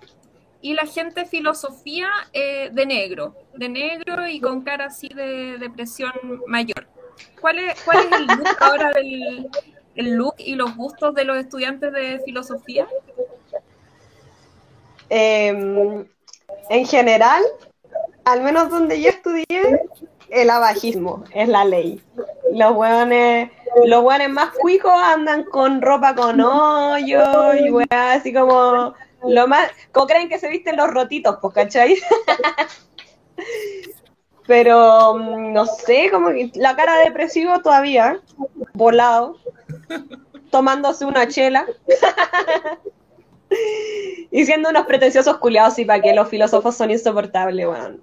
Y la gente filosofía eh, de negro, de negro y con cara así de depresión mayor. ¿Cuál es, cuál es el look ahora del el look y los gustos de los estudiantes de filosofía? eh, en general, al menos donde yo estudié, el abajismo es la ley. Los hueones, los hueones más cuicos andan con ropa con hoyo y weá, así como lo más, como creen que se visten los rotitos, pues, ¿cachai? Pero mm, no sé, como que la cara depresivo todavía, volado, tomándose una chela. y siendo unos pretenciosos culiados y para que los filósofos son insoportables, weón.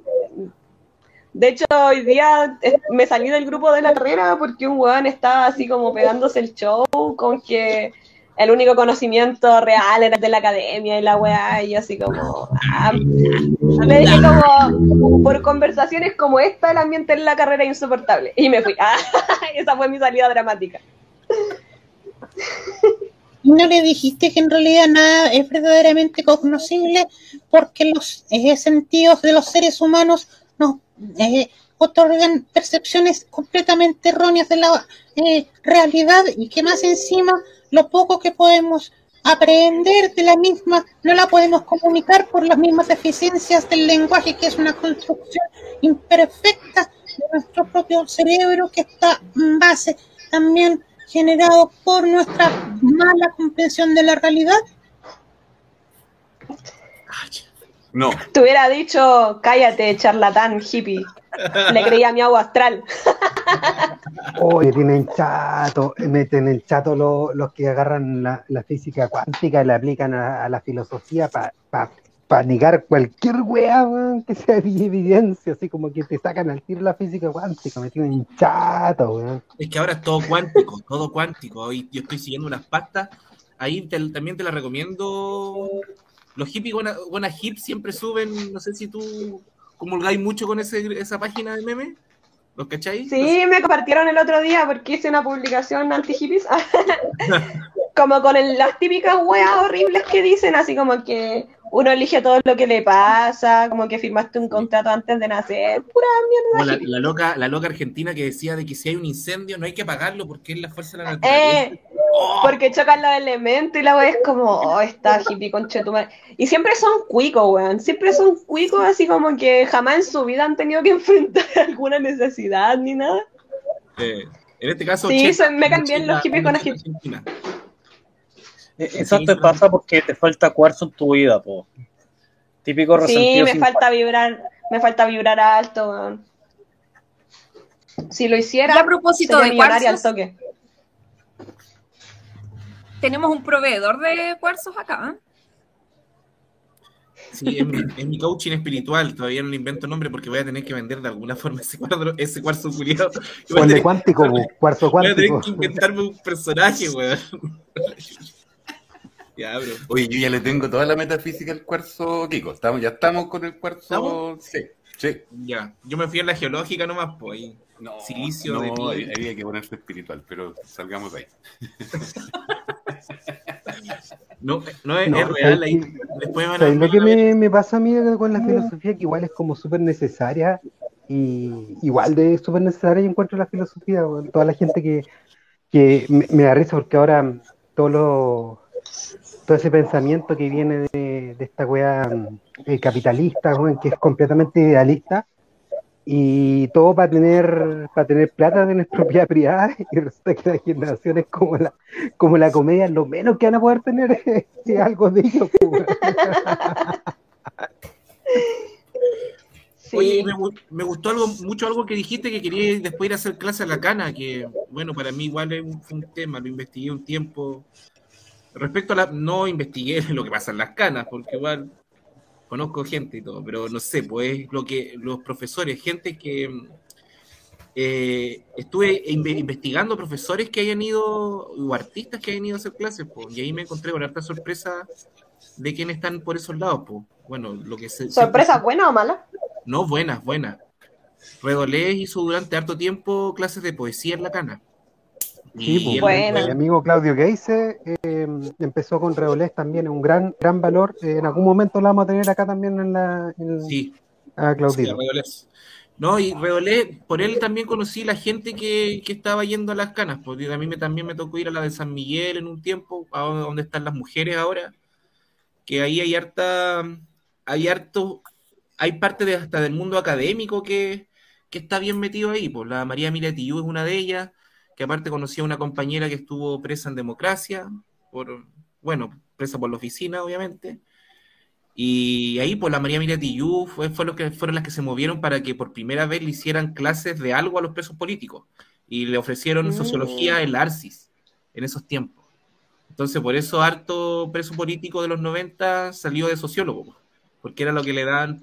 De hecho, hoy día eh, me salí del grupo de la carrera porque un weón estaba así como pegándose el show con que el único conocimiento real era de la academia y la weá, y yo así como... ah, me dije como, por conversaciones como esta, el ambiente en la carrera es insoportable. Y me fui. Ah, esa fue mi salida dramática. ¿No le dijiste que en realidad nada es verdaderamente cognoscible porque los eh, sentidos de los seres humanos nos eh, otorgan percepciones completamente erróneas de la eh, realidad y que más encima lo poco que podemos aprender de la misma no la podemos comunicar por las mismas deficiencias del lenguaje que es una construcción imperfecta de nuestro propio cerebro que está en base también generado por nuestra mala comprensión de la realidad. No, Te hubiera dicho, cállate, charlatán, hippie. Le creía a mi agua astral. Oye, tienen chato, me tienen chato lo- los que agarran la, la física cuántica y la aplican a, a la filosofía para negar cualquier weá weón, que sea de evidencia, así como que te sacan al tiro la física cuántica, me tienen chato, weón. Es que ahora es todo cuántico, todo cuántico. Hoy yo estoy siguiendo unas pastas. Ahí te- también te las recomiendo. Los hippies buena, buena siempre suben, no sé si tú comulgáis mucho con ese, esa página de meme. ¿Los cacháis? Sí, me compartieron el otro día porque hice una publicación anti-hippies. como con el- las típicas weas horribles que dicen, así como que uno elige todo lo que le pasa, como que firmaste un contrato antes de nacer. Pura mierda. la, la loca, la loca argentina que decía de que si hay un incendio no hay que apagarlo porque es la fuerza de la naturaleza. Eh, porque chocan los elementos y la wea es como, oh, está hippie conchetumare. Y siempre son cuicos, weón. Siempre son cuicos, así como que jamás en su vida han tenido que enfrentar alguna necesidad ni nada. Eh, en este caso, Sí, Che- me cambian los hippies con la hip- argentina. Eh, Eso te pasa porque te falta cuarzo en tu vida, po. Típico Sí, resentido. me sin falta vibrar, me falta vibrar alto, weón. Si lo hiciera, Y a propósito sería de millonaria al cuarzos, toque. tenemos un proveedor de cuarzos acá. ¿eh? Sí, es mi, es mi coaching espiritual. Todavía no le invento nombre porque voy a tener que vender de alguna forma ese, cuadro, ese cuarzo culiado. Cuántico, cuarzo Voy a tener cuántico. que inventarme un personaje, weón. ya, bro. oye, yo ya le tengo toda la metafísica al cuarzo Kiko. Estamos, ya estamos con el cuarzo. ¿Estamos? Sí, sí. Ya. Yo me fui a la geológica nomás, pues. ahí. No, Silicio de no, ti. había que ponerse espiritual, pero salgamos de ahí. No, no es, No, es real. ¿sabes Ahí. qué? Después van a ¿Sabes lo que me, me pasa a mí con la filosofía? Que igual es como súper necesaria y igual de súper necesaria yo encuentro la filosofía, toda la gente que, que me, me da risa porque ahora todo lo, todo ese pensamiento que viene de, de esta wea eh, capitalista, que es completamente idealista y todo para tener para tener plata, tener propiedad privada y resulta que las generaciones como la como la comedia lo menos que van a poder tener es, es algo de ellos. pues. Sí. Oye, me, gu- me gustó algo, mucho algo que dijiste que quería después ir a hacer clase a la cana, que bueno, para mí igual es un tema, lo investigué un tiempo. Respecto a la, no investigué lo que pasa en las canas, porque igual conozco gente y todo, pero no sé, pues lo que los profesores, gente que eh, estuve inve- investigando profesores que hayan ido, o artistas que hayan ido a hacer clases, pues, y ahí me encontré con harta sorpresa de quiénes están por esos lados, pues. Bueno, lo que se, ¿Sorpresa buena o mala? no, buenas, buenas. Redolés hizo durante harto tiempo clases de poesía en la cana. Sí, pues, mi amigo Claudio Geise eh, empezó con Reolés también, un gran gran valor. Eh, en algún momento lo vamos a tener acá también en la en- Sí, a sí, Claudito. Redolés. No, y Redolés, por él también conocí la gente que, que estaba yendo a las canas, porque a mí me, también me tocó ir a la de San Miguel en un tiempo, a donde están las mujeres ahora. que ahí hay harta, hay harto, hay parte de hasta del mundo académico que, que está bien metido ahí. Pues la María Miletillú es una de ellas, que aparte conocía a una compañera que estuvo presa en democracia, por, bueno, presa por la oficina, obviamente. Y ahí, pues la María Miletillú fue, fue lo que fueron las que se movieron para que por primera vez le hicieran clases de algo a los presos políticos. Y le ofrecieron sociología en la ARCIS en esos tiempos. Entonces, por eso harto preso político de los 90 salió de sociólogo, porque era lo que le dan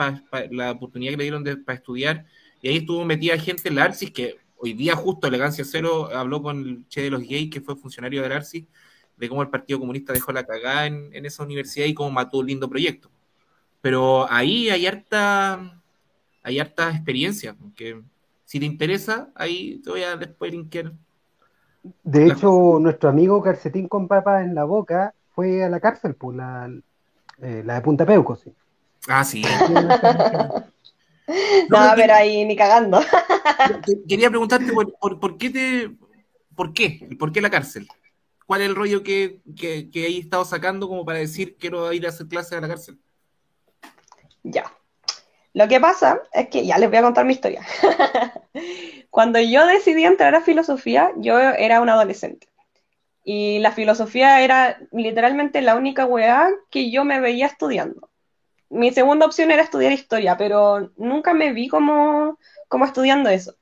la oportunidad que le dieron para estudiar. Y ahí estuvo metida gente en la ARCIS, que hoy día justo Elegancia Cero habló con el Che de los Gays, que fue funcionario de la ARCIS, de cómo el Partido Comunista dejó la cagada en, esa universidad y cómo mató un lindo proyecto. Pero ahí hay harta, hay harta experiencia, porque si te interesa, ahí te voy a después linkear de hecho, nuestro amigo Calcetín con papas en la boca fue a la cárcel, pues, la, eh, la de Punta Peuco, sí. Ah, sí. no, a ver ahí ni cagando. Quería preguntarte por, por, qué te. ¿Por qué? ¿Por qué la cárcel? ¿Cuál es el rollo que, que, que ahí estado sacando como para decir quiero ir a hacer clases a la cárcel? Ya. Lo que pasa es que ya les voy a contar mi historia. Cuando yo decidí entrar a filosofía, yo era un adolescente. Y la filosofía era literalmente la única weá que yo me veía estudiando. Mi segunda opción era estudiar historia, pero nunca me vi como, como estudiando eso.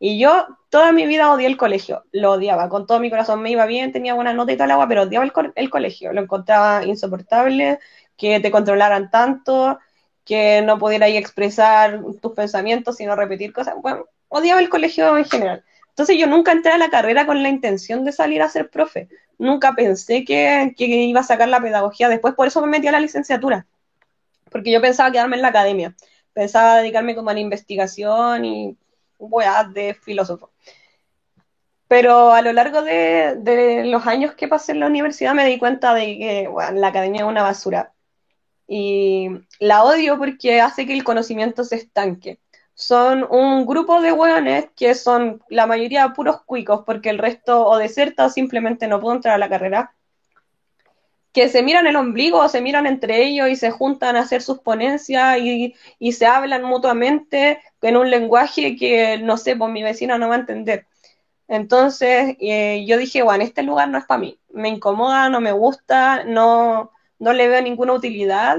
Y yo toda mi vida odié el colegio, lo odiaba, con todo mi corazón me iba bien, tenía buena nota y tal agua, pero odiaba el, colegio, lo encontraba insoportable, que te controlaran tanto, que no pudieras expresar tus pensamientos, sino repetir cosas. Bueno, odiaba el colegio en general. Entonces yo nunca entré a la carrera con la intención de salir a ser profe. Nunca pensé que, iba a sacar la pedagogía después, por eso me metí a la licenciatura. Porque yo pensaba quedarme en la academia. Pensaba dedicarme como a la investigación y weá de filósofo. Pero a lo largo de, los años que pasé en la universidad me di cuenta de que la academia es una basura. Y la odio porque hace que el conocimiento se estanque. Son un grupo de hueones que son la mayoría puros cuicos porque el resto o deserta o simplemente no pudo entrar a la carrera. Que se miran el ombligo se miran entre ellos y se juntan a hacer sus ponencias y, se hablan mutuamente en un lenguaje que, no sé, pues mi vecina no va a entender. Entonces eh, yo dije, bueno, este lugar no es para mí. Me incomoda, no me gusta, no, no le veo ninguna utilidad.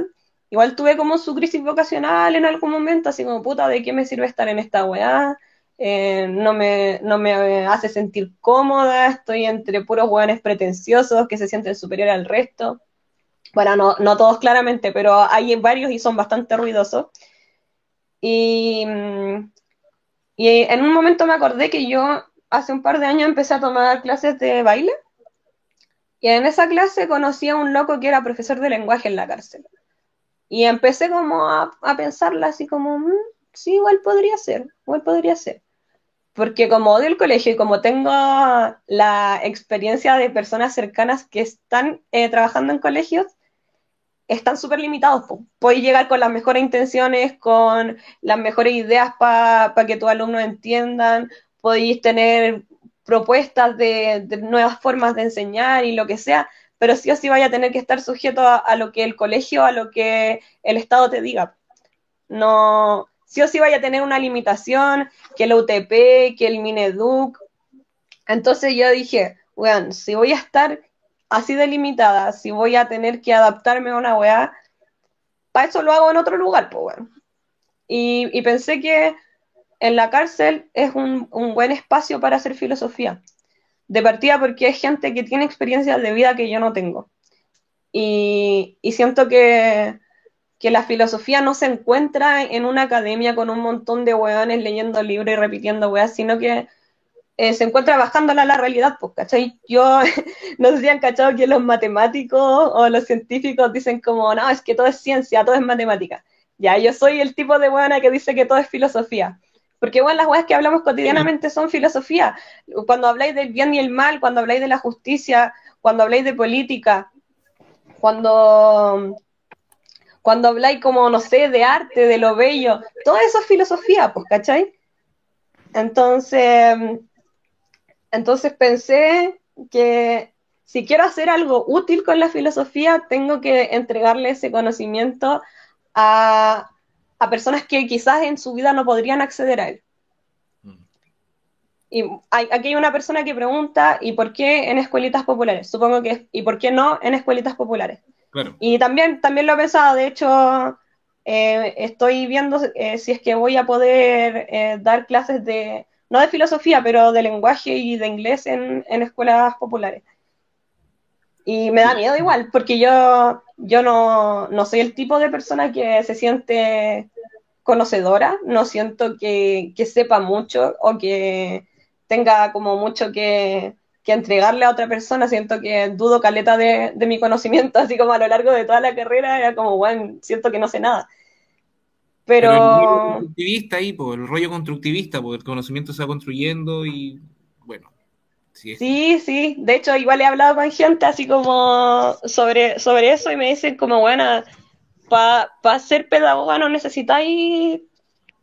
Igual tuve como su crisis vocacional en algún momento, así como, puta, ¿de qué me sirve estar en esta weá? Eh, no, me, no me hace sentir cómoda, estoy entre puros weones pretenciosos que se sienten superiores al resto. Bueno, no, no todos claramente, pero hay varios y son bastante ruidosos. Y, y en un momento me acordé que yo hace un par de años empecé a tomar clases de baile y en esa clase conocí a un loco que era profesor de lenguaje en la cárcel. Y empecé como a, pensarla así como, mm, sí, igual podría ser, igual podría ser. Porque como odio el colegio y como tengo la experiencia de personas cercanas que están eh, trabajando en colegios, están súper limitados. Puedes llegar con las mejores intenciones, con las mejores ideas para que tus alumnos entiendan, podéis tener propuestas de, nuevas formas de enseñar y lo que sea, pero sí o sí vaya a tener que estar sujeto a, lo que el colegio, a lo que el Estado te diga. No, sí o sí vaya a tener una limitación, que el UTP, que el Mineduc. Entonces yo dije, weón, si voy a estar así delimitada, si voy a tener que adaptarme a una weá, para eso lo hago en otro lugar, pues bueno. y pensé que en la cárcel es un, buen espacio para hacer filosofía. De partida porque es gente que tiene experiencias de vida que yo no tengo. Y, siento que, la filosofía no se encuentra en una academia con un montón de weones leyendo libros y repitiendo weas, sino que eh, se encuentra bajándola a la realidad, pues, ¿cachai? Yo no sé si han cachado que los matemáticos o los científicos dicen como, no, es que todo es ciencia, todo es matemática. Ya, yo soy el tipo de weona que dice que todo es filosofía. Porque, bueno, las weas que hablamos cotidianamente son filosofía. Cuando habláis del bien y el mal, cuando habláis de la justicia, cuando habláis de política, cuando, cuando habláis como, no sé, de arte, de lo bello, todo eso es filosofía, pues, ¿cachai? Entonces, entonces pensé que si quiero hacer algo útil con la filosofía, tengo que entregarle ese conocimiento a, a personas que quizás en su vida no podrían acceder a él. Mm. Y hay, aquí hay una persona que pregunta, ¿y por qué en escuelitas populares? Supongo que, ¿y por qué no en escuelitas populares? Y también, también lo he pensado, de hecho, eh, estoy viendo eh, si es que voy a poder eh, dar clases de, no de filosofía, pero de lenguaje y de inglés en, en escuelas populares. Y me da miedo igual, porque yo, yo no, no soy el tipo de persona que se siente conocedora, no siento que, que sepa mucho o que tenga como mucho que, que, entregarle a otra persona, siento que dudo caleta de, de, mi conocimiento, así como a lo largo de toda la carrera era como, bueno, siento que no sé nada. Pero... Pero el rollo constructivista ahí, por el rollo constructivista, porque el conocimiento se va construyendo y bueno. Sí, sí, de hecho igual he hablado con gente así como sobre, sobre eso y me dicen como, bueno, para ser pedagoga no necesitáis,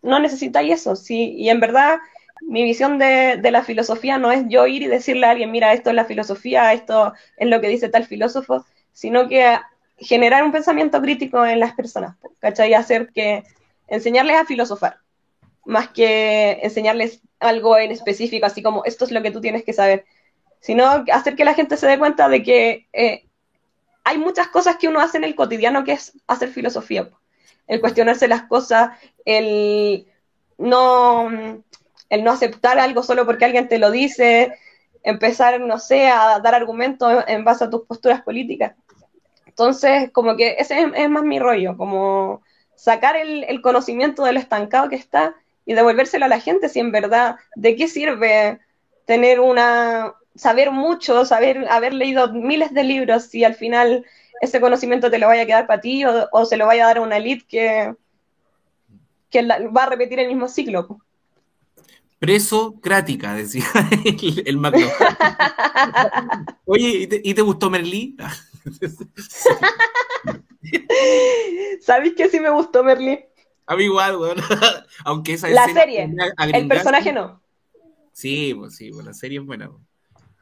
no necesitáis eso, sí, y en verdad mi visión de, de, la filosofía no es yo ir y decirle a alguien, mira, esto es la filosofía, esto es lo que dice tal filósofo, sino que generar un pensamiento crítico en las personas, ¿cachai? Hacer que, enseñarles a filosofar, más que enseñarles algo en específico, así como esto es lo que tú tienes que saber, sino hacer que la gente se dé cuenta de que eh, hay muchas cosas que uno hace en el cotidiano que es hacer filosofía. El cuestionarse las cosas, el no, el no aceptar algo solo porque alguien te lo dice, empezar, no sé, a dar argumentos en base a tus posturas políticas. Entonces, como que ese es, más mi rollo, como sacar el, el, conocimiento del estancado que está y devolvérselo a la gente si en verdad, ¿de qué sirve tener una, saber mucho, saber, haber leído miles de libros y al final ese conocimiento te lo vaya a quedar para ti o, se lo vaya a dar a una elite que, que va a repetir el mismo ciclo. Preso crática, decía el, el Oye, ¿y te, gustó Merlí? ¿Sabéis que sí me gustó Merlí? A mí igual, bueno. Aunque esa La serie, el personaje no. Sí, pues sí, pues la serie es buena.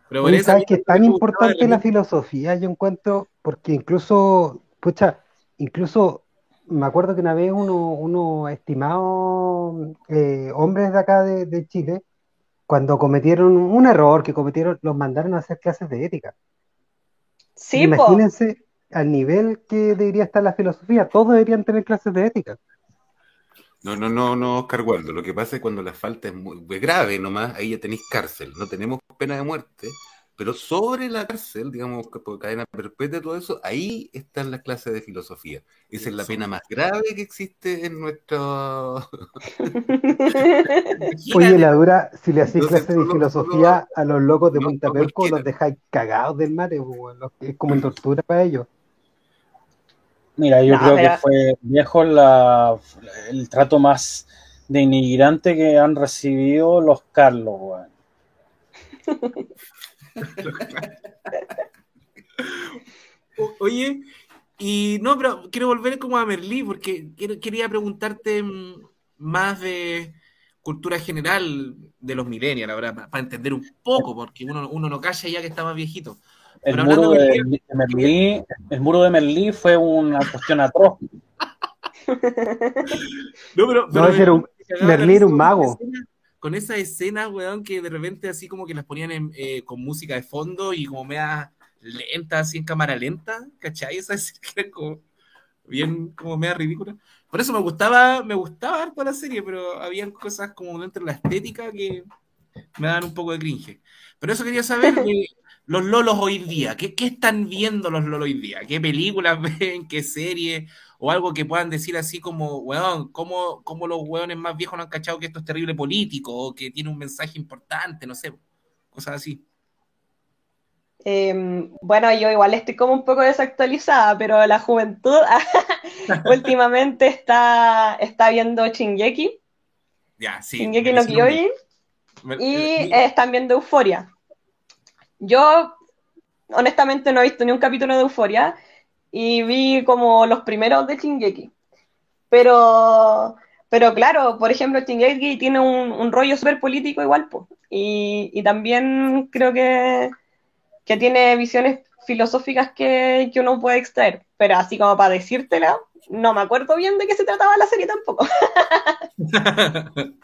Pero ¿Sabes que es tan importante la filosofía? Yo encuentro, porque incluso, pucha, incluso me acuerdo que una vez uno, uno estimados eh, hombres de acá de, Chile, cuando cometieron un error que cometieron, los mandaron a hacer clases de ética. Sí, Imagínense al nivel que debería estar la filosofía, todos deberían tener clases de ética. No, no, no, no, Oscar Waldo. Lo que pasa es cuando la falta es muy grave nomás, ahí ya tenéis cárcel. No tenemos pena de muerte, pero sobre la cárcel, digamos, por cadena perpetua y todo eso, ahí están las clases de filosofía. Esa es la pena más grave que existe en nuestro. Oye, la dura, si le hacéis clases de filosofía a los locos de no, los dejáis cagados del mate, es como en tortura para ellos. Mira, yo creo que fue viejo la, el trato más denigrante que han recibido los Carlos, weón. Oye, y no, pero quiero volver como a Merlí, porque quería preguntarte mm, más de cultura general de los millennials, la verdad, para entender un poco, porque uno, uno no calla ya que está más viejito. El muro de, Merlí, el muro de Merlí fue una cuestión atroz. no, pero, pero Merlí era un mago. Con esa escena, weón, que de repente así como que las ponían eh, con música de fondo y como mea lenta, así en cámara lenta, ¿cachai? Esa escena como bien como media ridícula. Por eso me gustaba, me gustaba harto la serie, pero habían cosas como dentro de la estética que me dan un poco de cringe. Pero eso quería saber, los lolos hoy día, ¿qué, ¿qué, están viendo los lolos hoy día? ¿Qué películas ven? ¿Qué serie? O algo que puedan decir así como, weón, ¿cómo, cómo los weones más viejos no han cachado que esto es terrible político o que tiene un mensaje importante? No sé, cosas así. Eh, bueno, yo igual estoy como un poco desactualizada, pero la juventud últimamente está, está viendo Shingeki. Ya, sí. Shingeki no Kyojin. Y están viendo Euforia. Yo, honestamente, no he visto ni un capítulo de Euforia y vi como los primeros de Shingeki. Pero, pero claro, por ejemplo, Shingeki tiene un, rollo súper político igual, pues. Y, y, también creo que, que tiene visiones filosóficas que, que uno puede extraer, pero así como para decírtela, no me acuerdo bien de qué se trataba la serie tampoco.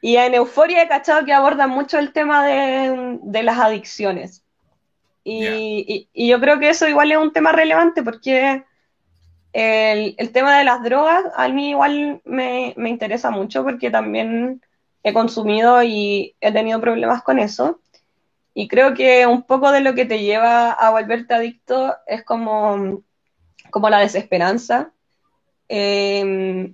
y en Euforia he cachado que aborda mucho el tema de, de las adicciones. Y, yo creo que eso igual es un tema relevante porque el, tema de las drogas a mí igual me, me interesa mucho porque también he consumido y he tenido problemas con eso. Y creo que un poco de lo que te lleva a volverte adicto es como, como la desesperanza, eh,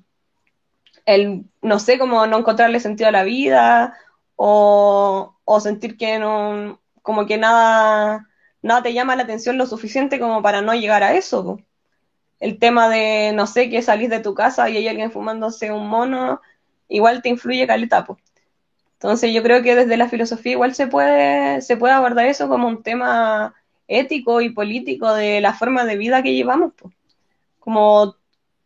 el, no sé, como no encontrarle sentido a la vida o, o sentir que no, como que nada, nada te llama la atención lo suficiente como para no llegar a eso. El tema de, no sé, que salís de tu casa y hay alguien fumándose un mono, igual te influye caleta, po. Entonces yo creo que desde la filosofía igual se puede, se puede abordar eso como un tema ético y político de la forma de vida que llevamos. Como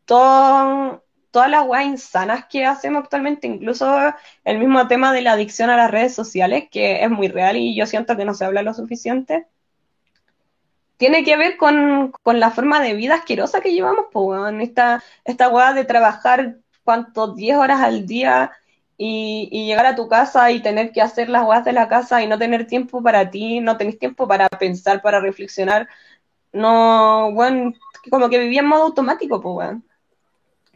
todas las weas insanas que hacemos actualmente, incluso el mismo tema de la adicción a las redes sociales, que es muy real y yo siento que no se habla lo suficiente, tiene que ver con, con la forma de vida asquerosa que llevamos, pues, weón. Esta, esta wea de trabajar, ¿cuánto? 10 horas al día y, y llegar a tu casa y tener que hacer las weas de la casa y no tener tiempo para ti, no tenés tiempo para pensar, para reflexionar. No, weón, como que vivía en modo automático, pues, weón.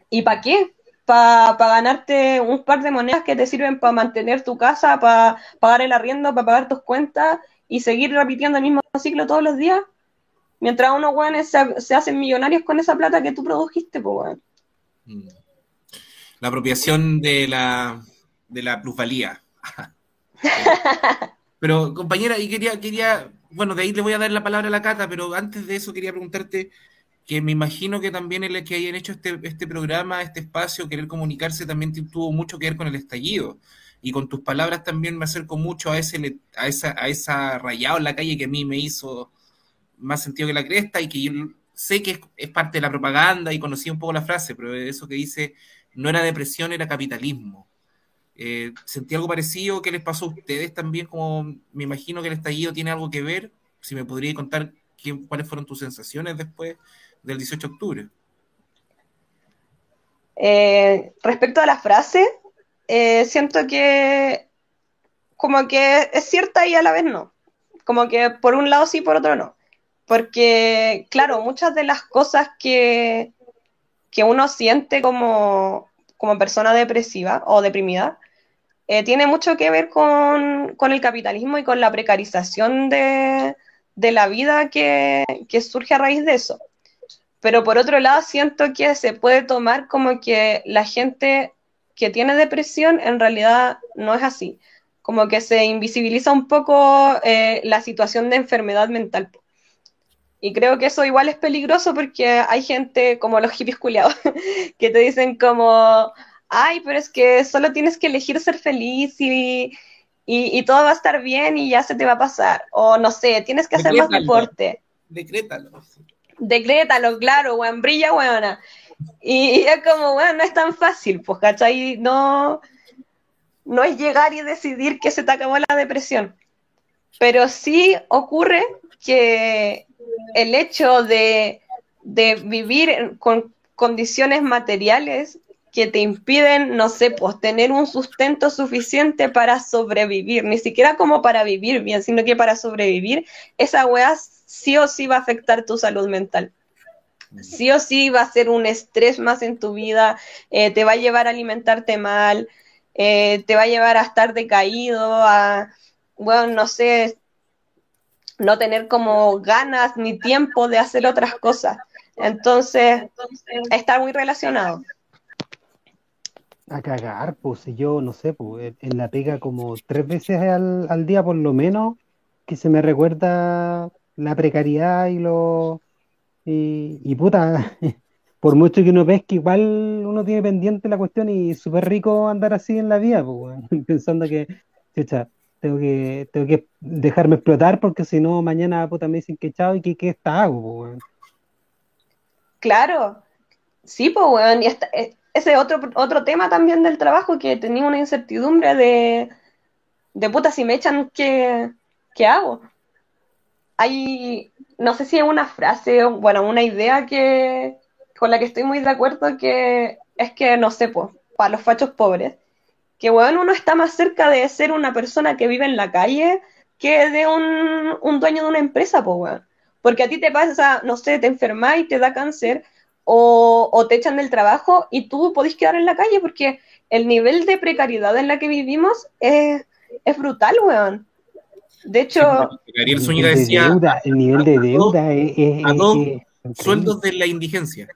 ¿Y para qué? Para ganarte un par de monedas que te sirven para mantener tu casa, para pagar el arriendo, para pagar tus cuentas y seguir repitiendo el mismo ciclo todos los días. Mientras unos weones se, se hacen millonarios con esa plata que tú produjiste, pues, weón. Mm. La apropiación de la, de la plusvalía. Pero, compañera, y quería, quería, bueno, de ahí le voy a dar la palabra a la Cata, pero antes de eso quería preguntarte que me imagino que también el que hayan hecho este, este programa, este espacio, querer comunicarse, también tuvo mucho que ver con el estallido. Y con tus palabras también me acerco mucho a ese, a esa, a esa rayado en la calle que a mí me hizo más sentido que la cresta y que yo sé que es, parte de la propaganda y conocí un poco la frase, pero eso que dice no era depresión, era capitalismo. Eh, ¿Sentí algo parecido? ¿Qué les pasó a ustedes también? Como me imagino que el estallido tiene algo que ver. Si me podría contar qué- cuáles fueron tus sensaciones después del 18 de octubre. Eh, respecto a la frase, eh, siento que como que es cierta y a la vez no. Como que por un lado sí, por otro no. Porque, claro, muchas de las cosas que, que uno siente como, como persona depresiva o deprimida, eh, tiene mucho que ver con, con el capitalismo y con la precarización de, de la vida que, que surge a raíz de eso. Pero por otro lado, siento que se puede tomar como que la gente que tiene depresión en realidad no es así. Como que se invisibiliza un poco eh, la situación de enfermedad mental. Y creo que eso igual es peligroso porque hay gente como los hippies culiados que te dicen como, ay, pero es que solo tienes que elegir ser feliz y, y, y todo va a estar bien y ya se te va a pasar. O no sé, tienes que hacer más deporte. Decrétalo. Decrétalo, claro, weón, brilla, weona. Y, y es como, weón, no es tan fácil, pues, ¿cachai? No, no es llegar y decidir que se te acabó la depresión. Pero sí ocurre que el hecho de, de vivir con condiciones materiales que te impiden, no sé, pues tener un sustento suficiente para sobrevivir, ni siquiera como para vivir bien, sino que para sobrevivir, esa weá sí o sí va a afectar tu salud mental. Sí o sí va a ser un estrés más en tu vida, eh, te va a llevar a alimentarte mal, eh, te va a llevar a estar decaído, a, bueno, no sé, no tener como ganas ni tiempo de hacer otras cosas. Entonces, está muy relacionado. A cagar, pues yo, no sé, pues en- la pega como tres veces al, al día por lo menos, que se me recuerda la precariedad y lo... Y, y puta, por mucho que uno pesque, igual uno tiene pendiente la cuestión y súper rico andar así en la vida, pues, pensando que, chucha, tengo que, tengo que dejarme explotar porque si no mañana puta me dicen que chao y que qué está hago. Claro, sí, pues, weón, y esta- eh, ese es otro, otro tema también del trabajo que tenía una incertidumbre de, de puta, si me echan, ¿qué, qué hago? hay, no sé si es una frase, bueno, una idea que con la que estoy muy de acuerdo, que es que, no sé, pues, para los fachos pobres, que, bueno, uno está más cerca de ser una persona que vive en la calle que de un, un dueño de una empresa, pues, weón. Porque a ti te pasa, no sé, te enfermas y te da cáncer, o, o, te echan del trabajo y tú podés quedar en la calle porque el nivel de precariedad en la que vivimos es, es brutal, weón. De hecho, Gabriel Zúñiga decía, deuda, el nivel de deuda es, es- a dos es- es sueldos de la indigencia.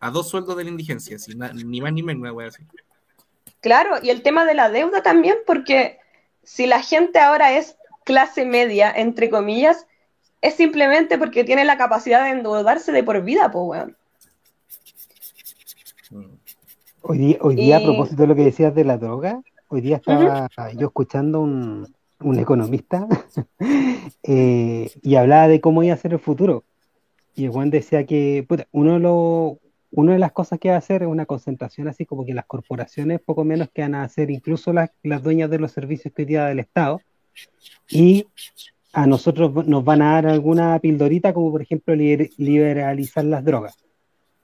A dos sueldos de la indigencia, sin na- ni más ni menos, una así. Claro, y el tema de la deuda también, porque si la gente ahora es clase media, entre comillas, es simplemente porque tiene la capacidad de endeudarse de por vida, pues, weón. Hoy día, hoy día, a propósito de lo que decías de la droga, hoy día estaba yo escuchando un, un economista eh, y hablaba de cómo iba a ser el futuro. Y el Juan decía que puta, uno de los- una de las cosas que va a hacer es una concentración así como que las corporaciones poco menos que van a hacer incluso las, las dueñas de los servicios que día del Estado y a nosotros nos van a dar alguna pildorita como por ejemplo liber- liberalizar las drogas.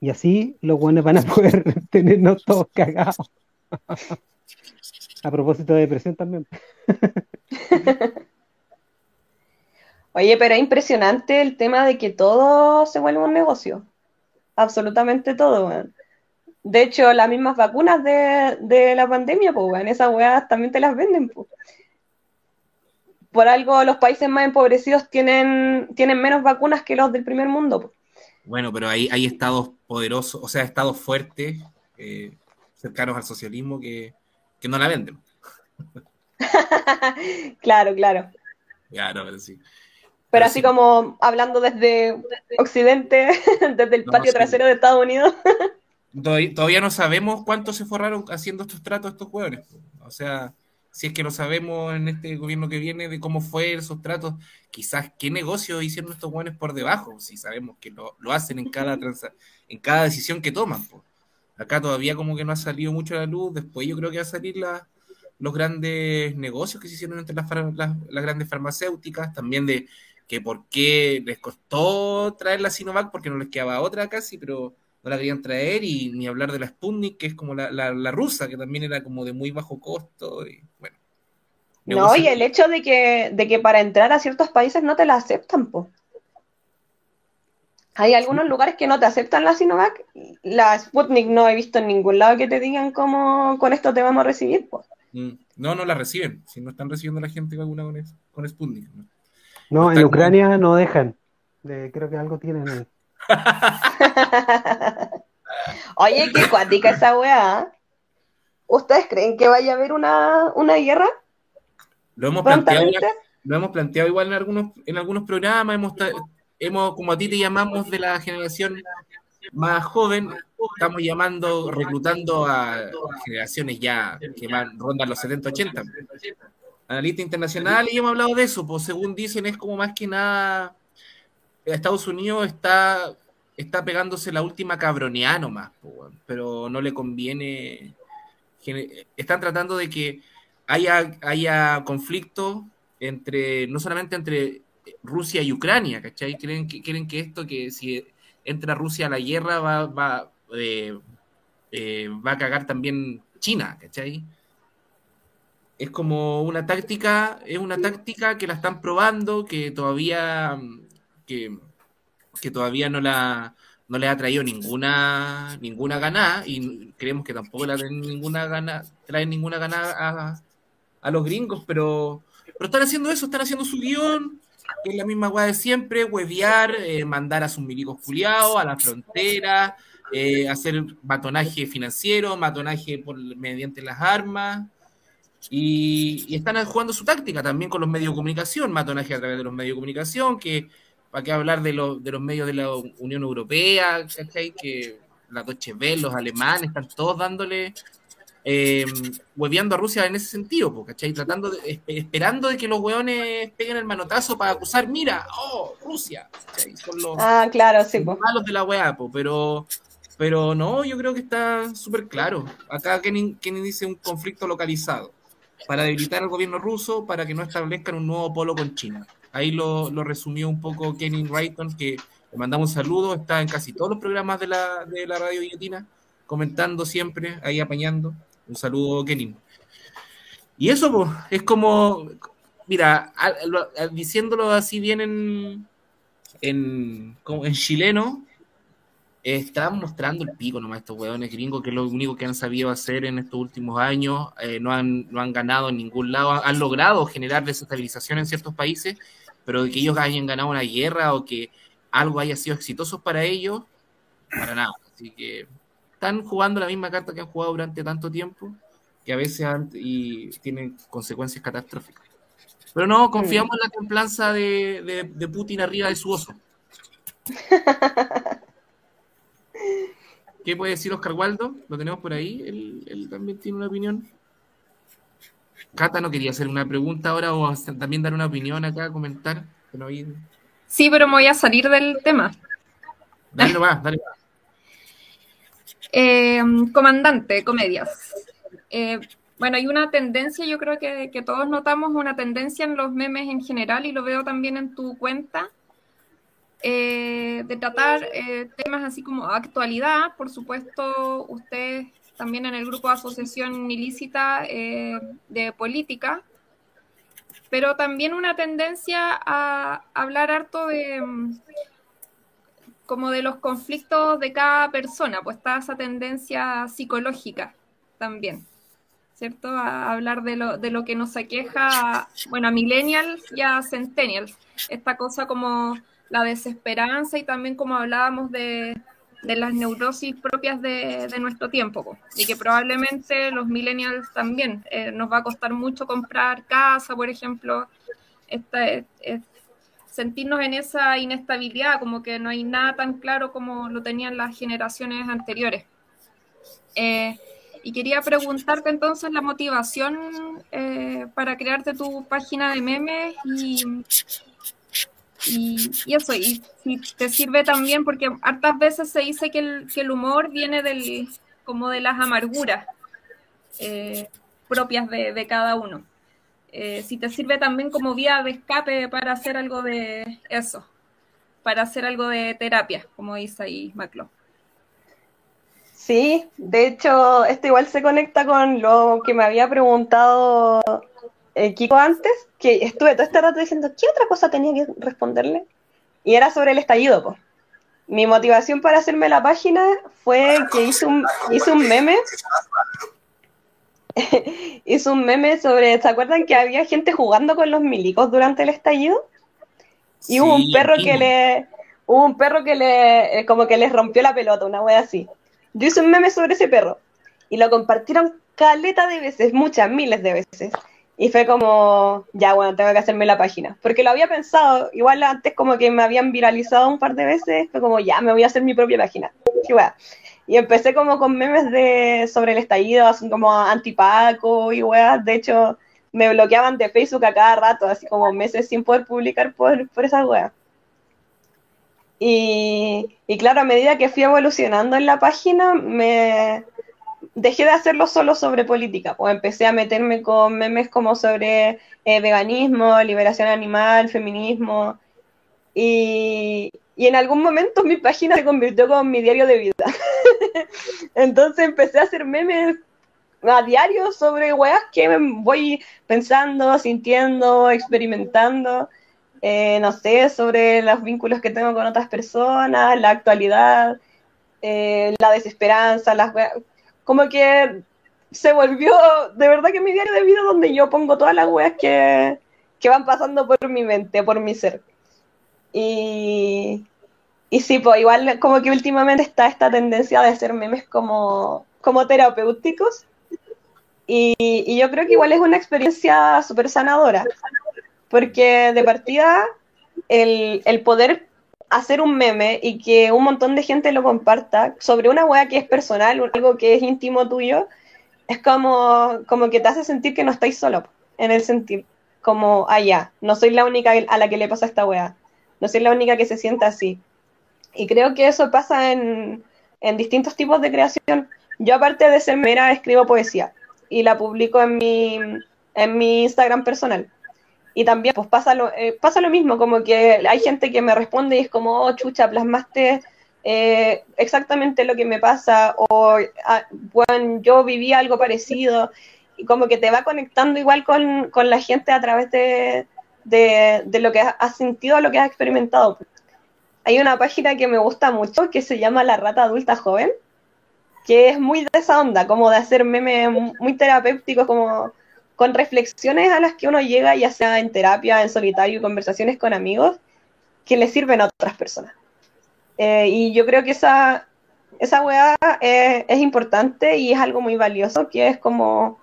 Y así los buenos van a poder tenernos todos cagados. A propósito de depresión también. Oye, pero es impresionante el tema de que todo se vuelve un negocio. Absolutamente todo, weón. De hecho, las mismas vacunas de, de la pandemia, pues, weón, esas weas también te las venden, pues. Por algo los países más empobrecidos tienen, tienen menos vacunas que los del primer mundo, pues. Bueno, pero hay, hay estados poderosos, o sea, estados fuertes, eh, cercanos al socialismo, que, que no la venden. Claro, claro. Claro, pero sí. Pero así sí. como hablando desde Occidente, desde el No, patio sí. trasero de Estados Unidos. Todavía, no sabemos cuánto se forraron haciendo estos tratos estos jóvenes. O sea, si es que lo sabemos en este gobierno que viene de cómo fue esos tratos, quizás qué negocio hicieron estos jóvenes por debajo, si sabemos que lo, lo hacen en cada transa- en cada decisión que toman. po. Acá todavía como que no ha salido mucho a la luz, después yo creo que va a salir la- los grandes negocios que se hicieron entre las, las grandes farmacéuticas, también de que por qué les costó traer la Sinovac, porque no les quedaba otra casi, pero no la querían traer, y ni hablar de la Sputnik, que es como la, la, la rusa, que también era como de muy bajo costo, y bueno. No, y el hecho de que, de que para entrar a ciertos países no te la aceptan, po. Hay algunos lugares que no te aceptan la Sinovac. La Sputnik no he visto en ningún lado que te digan cómo con esto te vamos a recibir, po. Mm, No, no la reciben, si no están recibiendo la gente vacuna con, con Sputnik. ¿no? No, en Ucrania no dejan. De- creo que algo tienen ahí. Oye, qué cuática esa weá. ¿Ustedes creen que vaya a haber una, una guerra Lo hemos planteado lo hemos planteado igual en algunos, en algunos programas, hemos, hemos, como a ti te llamamos de la generación más joven, estamos llamando, reclutando a generaciones ya que van, rondan los 70, 80. Analista internacional, y hemos hablado de eso, pues según dicen es como más que nada, Estados Unidos está, está pegándose la última cabroneada nomás, pues, pero no le conviene, están tratando de que haya, haya conflicto entre, no solamente entre Rusia y Ucrania, ¿cachai? Creen que, quieren que esto, que si entra Rusia a la guerra va, va, eh, eh, va a cagar también China, ¿cachai? Es como una táctica, es una táctica que la están probando, que todavía, mm, que, que todavía no la no le ha traído ninguna ninguna ganada y creemos que tampoco la traen ninguna gana traen ninguna ganada a, a los gringos, pero, pero están haciendo eso, están haciendo su guion, que es la misma weá de siempre, huevear, eh, mandar a sus milicos culiados a la frontera, eh, hacer matonaje financiero, matonaje por, mediante las armas, y, y están jugando su táctica también con los medios de comunicación, matonaje a través de los medios de comunicación, que para qué hablar de, lo- de los medios de la Unión Europea, ¿cachai? Que la Deutsche Welle, los alemanes, están todos dándole eh, hueveando a Rusia en ese sentido, ¿cachai? Tratando de, esp- esperando de que los hueones peguen el manotazo para acusar, mira, oh, Rusia, ¿cachai? Son los Ah, claro, sí, po. malos de la po, pero, pero no, yo creo que está súper claro. Acá Kenin, Kenin dice un conflicto localizado para debilitar al gobierno ruso para que no establezcan un nuevo polo con China. Ahí lo, resumió un poco Kenny Wrighton, que le mandamos un saludo, está en casi todos los programas de la, de la radio guillotina, comentando siempre, ahí apañando. Un saludo, Kenny. Y eso, es como, mira, diciéndolo así bien en, en, como en chileno, están mostrando el pico nomás estos hueones gringos, que es lo único que han sabido hacer en estos últimos años. Eh, no, han, no han ganado en ningún lado, han, logrado generar desestabilización en ciertos países, pero de que ellos hayan ganado una guerra o que algo haya sido exitoso para ellos, para nada. Así que están jugando la misma carta que han jugado durante tanto tiempo, que a veces y tienen consecuencias catastróficas. Pero no, confiamos en la templanza de, de, de Putin arriba de su oso. ¿Qué puede decir Oscar Waldo? ¿Lo tenemos por ahí? Él, también tiene una opinión. Cata no quería hacer una pregunta ahora o también dar una opinión acá, comentar. Sí, pero me voy a salir del tema. Dale más, dale más. Eh, comandante, comedias. Eh, bueno, hay una tendencia, yo creo que, que, todos notamos una tendencia en los memes en general y lo veo también en tu cuenta, eh, de tratar eh, temas así como actualidad. Por supuesto, usted también en el grupo de asociación ilícita eh, de política, pero también una tendencia a hablar harto de como de los conflictos de cada persona, pues está esa tendencia psicológica también, ¿cierto? A hablar de lo, de lo que nos aqueja, bueno, a millennials y a centennials, esta cosa como la desesperanza y también como hablábamos de, las neurosis propias de, nuestro tiempo y que probablemente los millennials también eh, nos va a costar mucho comprar casa, por ejemplo, sentirnos en esa inestabilidad, como que no hay nada tan claro como lo tenían las generaciones anteriores. Eh, y quería preguntarte entonces la motivación eh, para crearte tu página de memes y, y, eso, y si te sirve también, porque hartas veces se dice que el, que el humor viene del, como de las amarguras eh, propias de, de, cada uno. Eh, si te sirve también como vía de escape para hacer algo de eso, para hacer algo de terapia, como dice ahí Maclo. Sí, de hecho, esto igual se conecta con lo que me había preguntado eh, Kiko antes, que estuve todo este rato diciendo, ¿qué otra cosa tenía que responderle? Y era sobre el estallido, pues. Mi motivación para hacerme la página fue que hice un, hice un meme. hice un meme sobre, ¿se acuerdan que había gente jugando con los milicos durante el estallido? Y hubo un perro que le, hubo un perro que le, eh, como que les rompió la pelota, una wea así. Yo hice un meme sobre ese perro y lo compartieron caleta de veces, muchas, miles de veces. Y fue como, ya bueno, tengo que hacerme la página. Porque lo había pensado, igual antes como que me habían viralizado un par de veces, fue como, ya, me voy a hacer mi propia página. Y empecé como con memes de sobre el estallido, así como antipaco y weas. De hecho, me bloqueaban de Facebook a cada rato, así como meses sin poder publicar por, por esas weas. Y, y claro, a medida que fui evolucionando en la página, me, dejé de hacerlo solo sobre política, pues empecé a meterme con memes como sobre eh, veganismo, liberación animal, feminismo, y, en algún momento mi página se convirtió como mi diario de vida. Entonces empecé a hacer memes a diario sobre weas que voy pensando, sintiendo, experimentando, eh, no sé, sobre los vínculos que tengo con otras personas, la actualidad, eh, la desesperanza, las como que se volvió de verdad que mi diario de vida donde yo pongo todas las weas que, van pasando por mi mente, por mi ser. Y, y sí, pues igual como que últimamente está esta tendencia de hacer memes como, como terapéuticos. Y, y yo creo que igual es una experiencia súper sanadora, porque de partida el, el poder hacer un meme y que un montón de gente lo comparta sobre una wea que es personal, algo que es íntimo tuyo, es como, como que te hace sentir que no estáis solo en el sentir, como, ah, no soy la única a la que le pasa esta wea, no soy la única que se sienta así. Y creo que eso pasa en, en distintos tipos de creación. Yo aparte de ser mera, escribo poesía y la publico en mi, en mi Instagram personal. Y también pues pasa lo, eh, pasa lo mismo, como que hay gente que me responde y es como, oh, chucha, plasmaste eh, exactamente lo que me pasa, o ah, bueno, yo viví algo parecido, y como que te va conectando igual con, con la gente a través de, de, de lo que has sentido, lo que has experimentado. Hay una página que me gusta mucho que se llama La Rata Adulta Joven, que es muy de esa onda, como de hacer memes muy terapéuticos, como con reflexiones a las que uno llega, ya sea en terapia, en solitario, conversaciones con amigos, que le sirven a otras personas. Eh, y yo creo que esa, esa weá es, es, importante y es algo muy valioso, que es como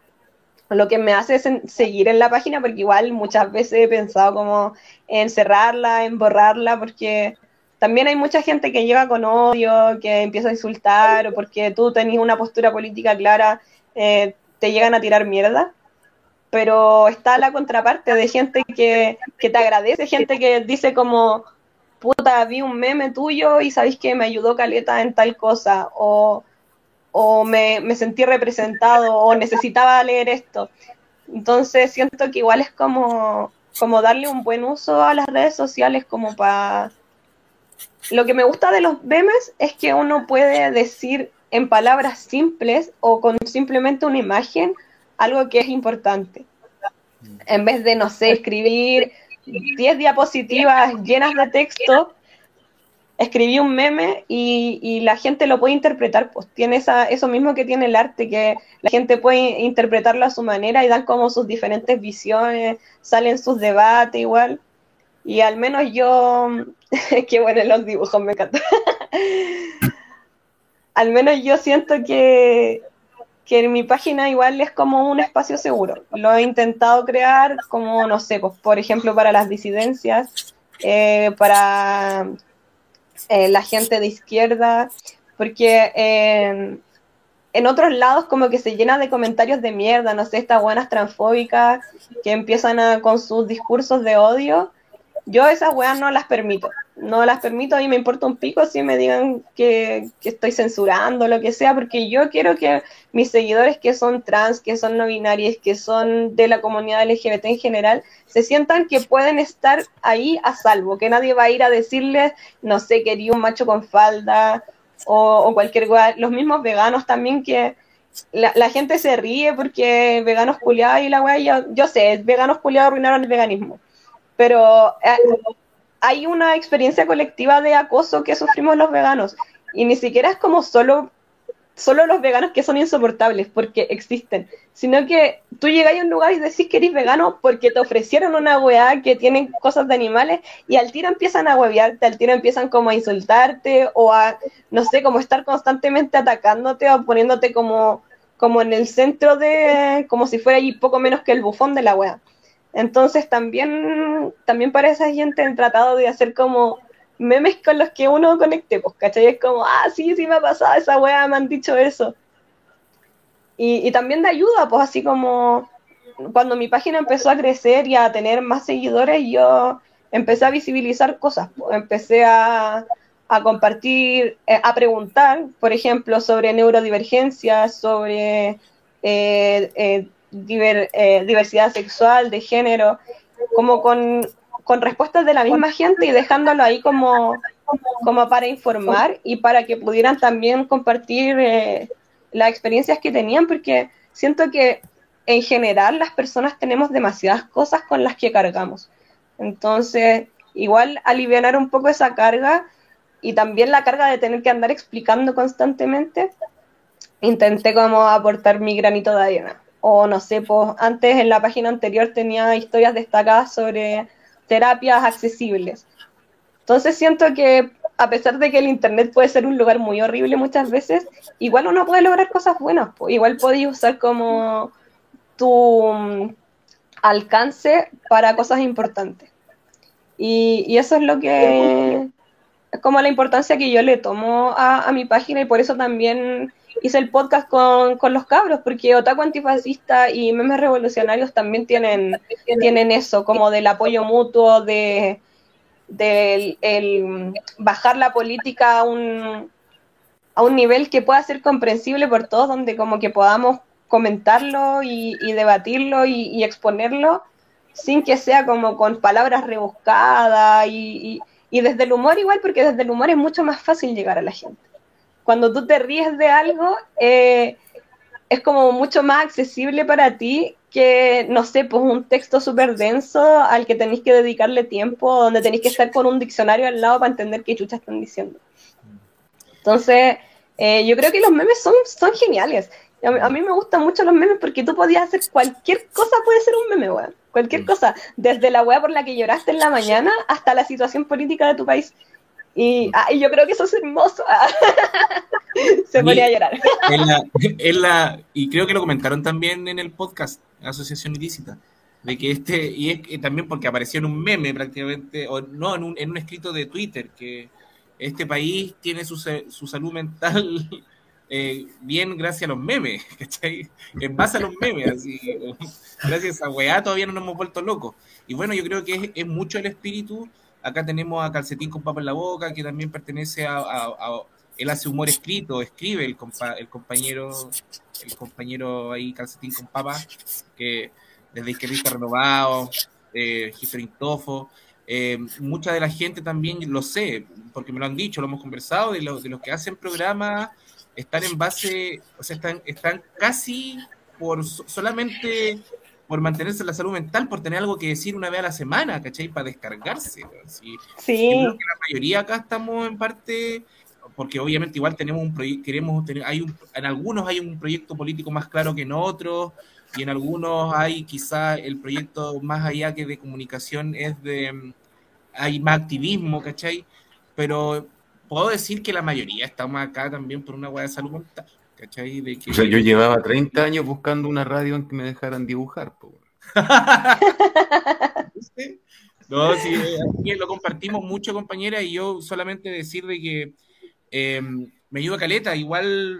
lo que me hace seguir en la página, porque igual muchas veces he pensado como en cerrarla, en borrarla, porque también hay mucha gente que llega con odio, que empieza a insultar, o porque tú tenés una postura política clara, eh, te llegan a tirar mierda. Pero está la contraparte de gente que, que te agradece, gente que dice como, puta, vi un meme tuyo y sabéis que me ayudó Caleta en tal cosa, o, o me, me, sentí representado, o necesitaba leer esto. Entonces siento que igual es como, como darle un buen uso a las redes sociales como para lo que me gusta de los memes es que uno puede decir en palabras simples o con simplemente una imagen algo que es importante. En vez de, no sé, escribir 10 diapositivas llenas de texto, escribí un meme y, y, la gente lo puede interpretar, pues tiene esa, eso mismo que tiene el arte, que la gente puede interpretarlo a su manera y dan como sus diferentes visiones, salen sus debates igual. Y al menos yo, qué bueno los dibujos, me encanta. al menos yo siento que, que en mi página igual es como un espacio seguro. Lo he intentado crear como, no sé, pues, por ejemplo, para las disidencias, eh, para eh, la gente de izquierda, porque en, en otros lados como que se llena de comentarios de mierda, no sé, estas buenas transfóbicas que empiezan a, con sus discursos de odio yo esas weas no las permito. No las permito, a mí me importa un pico si me digan que, que, estoy censurando, lo que sea, porque yo quiero que mis seguidores que son trans, que son no binarios, que son de la comunidad LGBT en general, se sientan que pueden estar ahí a salvo, que nadie va a ir a decirles, no sé, quería un macho con falda o, cualquier wea. Los mismos veganos también que la, la gente se ríe porque veganos culiados y la wea, yo, yo sé, veganos culiados arruinaron el veganismo pero eh, hay una experiencia colectiva de acoso que sufrimos los veganos y ni siquiera es como solo solo los veganos que son insoportables porque existen, sino que tú llegas a un lugar y decís que eres vegano porque te ofrecieron una weá que tiene cosas de animales y al tiro empiezan a huevearte, al tiro empiezan como a insultarte o a, no sé, como estar constantemente atacándote o poniéndote como, como en el centro de, como si fuera allí poco menos que el bufón de la weá. Entonces también, también para esa gente han tratado de hacer como memes con los que uno conecte, pues, ¿cachai? Es como, ah, sí, sí me ha pasado esa wea, me han dicho eso. Y, y también de ayuda, pues así como cuando mi página empezó a crecer y a tener más seguidores, yo empecé a visibilizar cosas, pues, empecé a, a compartir, eh, a preguntar, por ejemplo, sobre neurodivergencia, sobre eh, eh, eh, diversidad sexual, de género, como con, con, respuestas de la misma gente y dejándolo ahí como, como para informar y para que pudieran también compartir eh, las experiencias que tenían, porque siento que en general las personas tenemos demasiadas cosas con las que cargamos. Entonces, igual aliviar un poco esa carga y también la carga de tener que andar explicando constantemente, intenté como aportar mi granito de arena o no sé, pues antes en la página anterior tenía historias destacadas sobre terapias accesibles. Entonces siento que a pesar de que el Internet puede ser un lugar muy horrible muchas veces, igual uno puede lograr cosas buenas, pues. igual podéis usar como tu mm, alcance para cosas importantes. Y, y, eso es lo que es como la importancia que yo le tomo a, a mi página y por eso también hice el podcast con, con, los cabros, porque Otaku Antifascista y Memes Revolucionarios también tienen, tienen eso, como del apoyo mutuo, de, de el, bajar la política a un, a un nivel que pueda ser comprensible por todos, donde como que podamos comentarlo y, y debatirlo y, y, exponerlo sin que sea como con palabras rebuscadas y, y, desde el humor igual, porque desde el humor es mucho más fácil llegar a la gente. Cuando tú te ríes de algo, eh, es como mucho más accesible para ti que, no sé, pues un texto súper denso al que tenéis que dedicarle tiempo, donde tenéis que estar con un diccionario al lado para entender qué chucha están diciendo. Entonces, eh, yo creo que los memes son, son geniales. A mí, me gustan mucho los memes porque tú podías hacer cualquier cosa, puede ser un meme, weón. Cualquier cosa. Desde la weá por la que lloraste en la mañana hasta la situación política de tu país. Y, ah, yo creo que eso es hermoso. Se ponía a llorar. En la, y creo que lo comentaron también en el podcast, Asociación Ilícita, de que este, y es también porque apareció en un meme prácticamente, o no, en un, en un escrito de Twitter, que este país tiene su, su salud mental eh, bien gracias a los memes, ¿cachai? En base a los memes, así, gracias a weá todavía no nos hemos vuelto locos. Y bueno, yo creo que es, mucho el espíritu. Acá tenemos a Calcetín con Papa en la Boca, que también pertenece a, él hace humor escrito, escribe el, compañero, el compañero ahí Calcetín con Papa, que desde Izquierdista Renovado, eh, Tofo, eh, mucha de la gente también lo sé, porque me lo han dicho, lo hemos conversado, de, de los que hacen programas están en base, o sea, están, están casi por solamente por mantenerse la salud mental, por tener algo que decir una vez a la semana, ¿cachai? Para descargarse. Sí. sí. Yo creo que la mayoría acá estamos en parte, porque obviamente igual tenemos un proyecto, queremos tener, hay un, en algunos hay un proyecto político más claro que en otros, y en algunos hay quizá el proyecto más allá que de comunicación es de, hay más activismo, ¿cachai? Pero puedo decir que la mayoría estamos acá también por una hueá de salud mental. ¿Cachai? De que... O sea, yo llevaba 30 años buscando una radio en que me dejaran dibujar. no, sí, aquí lo compartimos mucho, compañera, y yo solamente decir de que eh, me ayuda Caleta, igual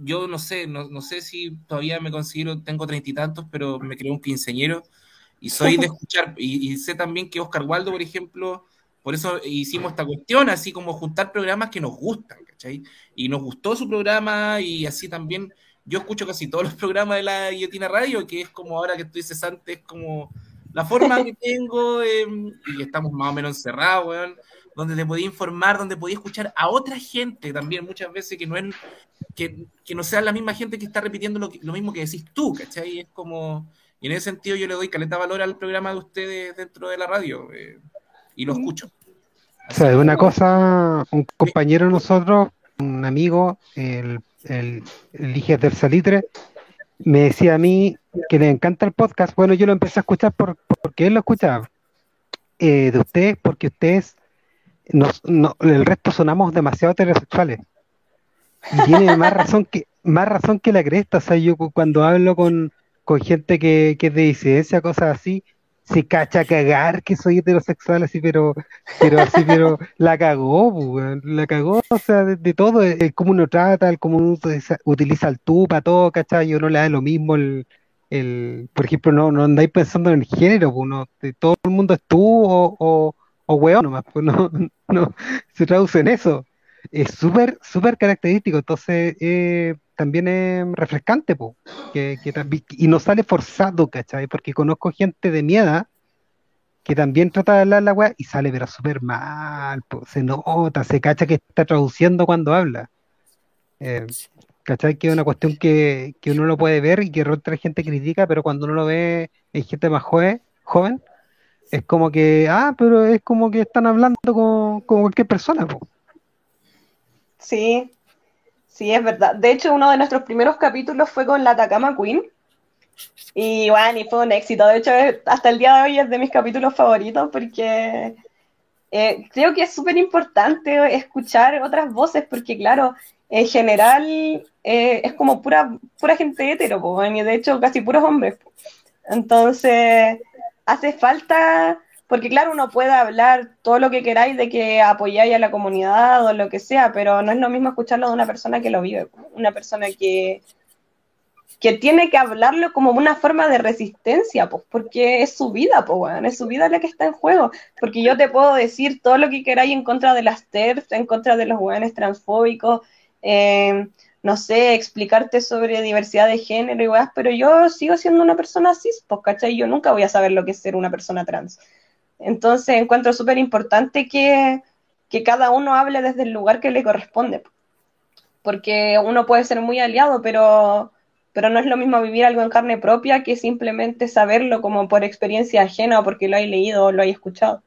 yo no sé, no, sé si todavía me considero, tengo treinta y tantos, pero me creo un quinceñero y soy de escuchar, y, y sé también que Oscar Waldo, por ejemplo, por eso hicimos esta cuestión, así como juntar programas que nos gustan, ¿cachai? Y nos gustó su programa y así también yo escucho casi todos los programas de la Guillotina Radio, que es como ahora que estoy cesante, es como la forma que tengo em, y estamos más o menos encerrados, weón, donde te podía informar, donde podía escuchar a otra gente también muchas veces que no es, que, que no sea la misma gente que está repitiendo lo, lo mismo que decís tú, ¿cachai? Es como, y en ese sentido yo le doy caleta valor al programa de ustedes dentro de la radio. Eh, y lo escucho. O sea, de una cosa, un compañero de nosotros, un amigo, el, el, el del Salitre, me decía a mí que le encanta el podcast. Bueno, yo lo empecé a escuchar por, porque él lo escuchaba. Eh, de ustedes, porque ustedes, nos, no, el resto sonamos demasiado heterosexuales. Y tiene más razón que más razón que la cresta. O sea, yo cuando hablo con, con gente que, que es de disidencia, cosas así, se cacha cagar que soy heterosexual así, pero, pero así, pero la cagó, pues, la cagó, o sea, de, todo, el, cómo uno trata, el cómo uno utiliza el tú para todo, ¿cachai? Yo no le da lo mismo el, el por ejemplo, no, no andáis pensando en el género, pues, no, de todo el mundo es tú o, o, o weón nomás, pues no, no, se traduce en eso. Es súper, súper característico, entonces, eh, también es refrescante, po, que, y no sale forzado, ¿cachai? Porque conozco gente de miedo que también trata de hablar la weá y sale pero súper mal, se nota, se cacha que está traduciendo cuando habla. Eh, ¿Cachai? Que es una cuestión que, uno lo puede ver y que otra gente critica, pero cuando uno lo ve en gente más joven, joven es como que, ah, pero es como que están hablando con, con cualquier persona. Po. Sí, Sí, es verdad. De hecho, uno de nuestros primeros capítulos fue con la Atacama Queen. Y bueno, y fue un éxito. De hecho, hasta el día de hoy es de mis capítulos favoritos porque eh, creo que es súper importante escuchar otras voces porque, claro, en general eh, es como pura, pura gente hetero, y de hecho casi puros hombres. Entonces, hace falta porque claro, uno puede hablar todo lo que queráis de que apoyáis a la comunidad o lo que sea, pero no es lo mismo escucharlo de una persona que lo vive, una persona que, que tiene que hablarlo como una forma de resistencia, pues, porque es su vida, pues, bueno, es su vida la que está en juego. Porque yo te puedo decir todo lo que queráis en contra de las TERF, en contra de los weones transfóbicos, eh, no sé, explicarte sobre diversidad de género y weas, pero yo sigo siendo una persona cis, pues, ¿cachai? Yo nunca voy a saber lo que es ser una persona trans. Entonces encuentro súper importante que, que cada uno hable desde el lugar que le corresponde, porque uno puede ser muy aliado, pero, pero no es lo mismo vivir algo en carne propia que simplemente saberlo como por experiencia ajena o porque lo hay leído o lo hay escuchado.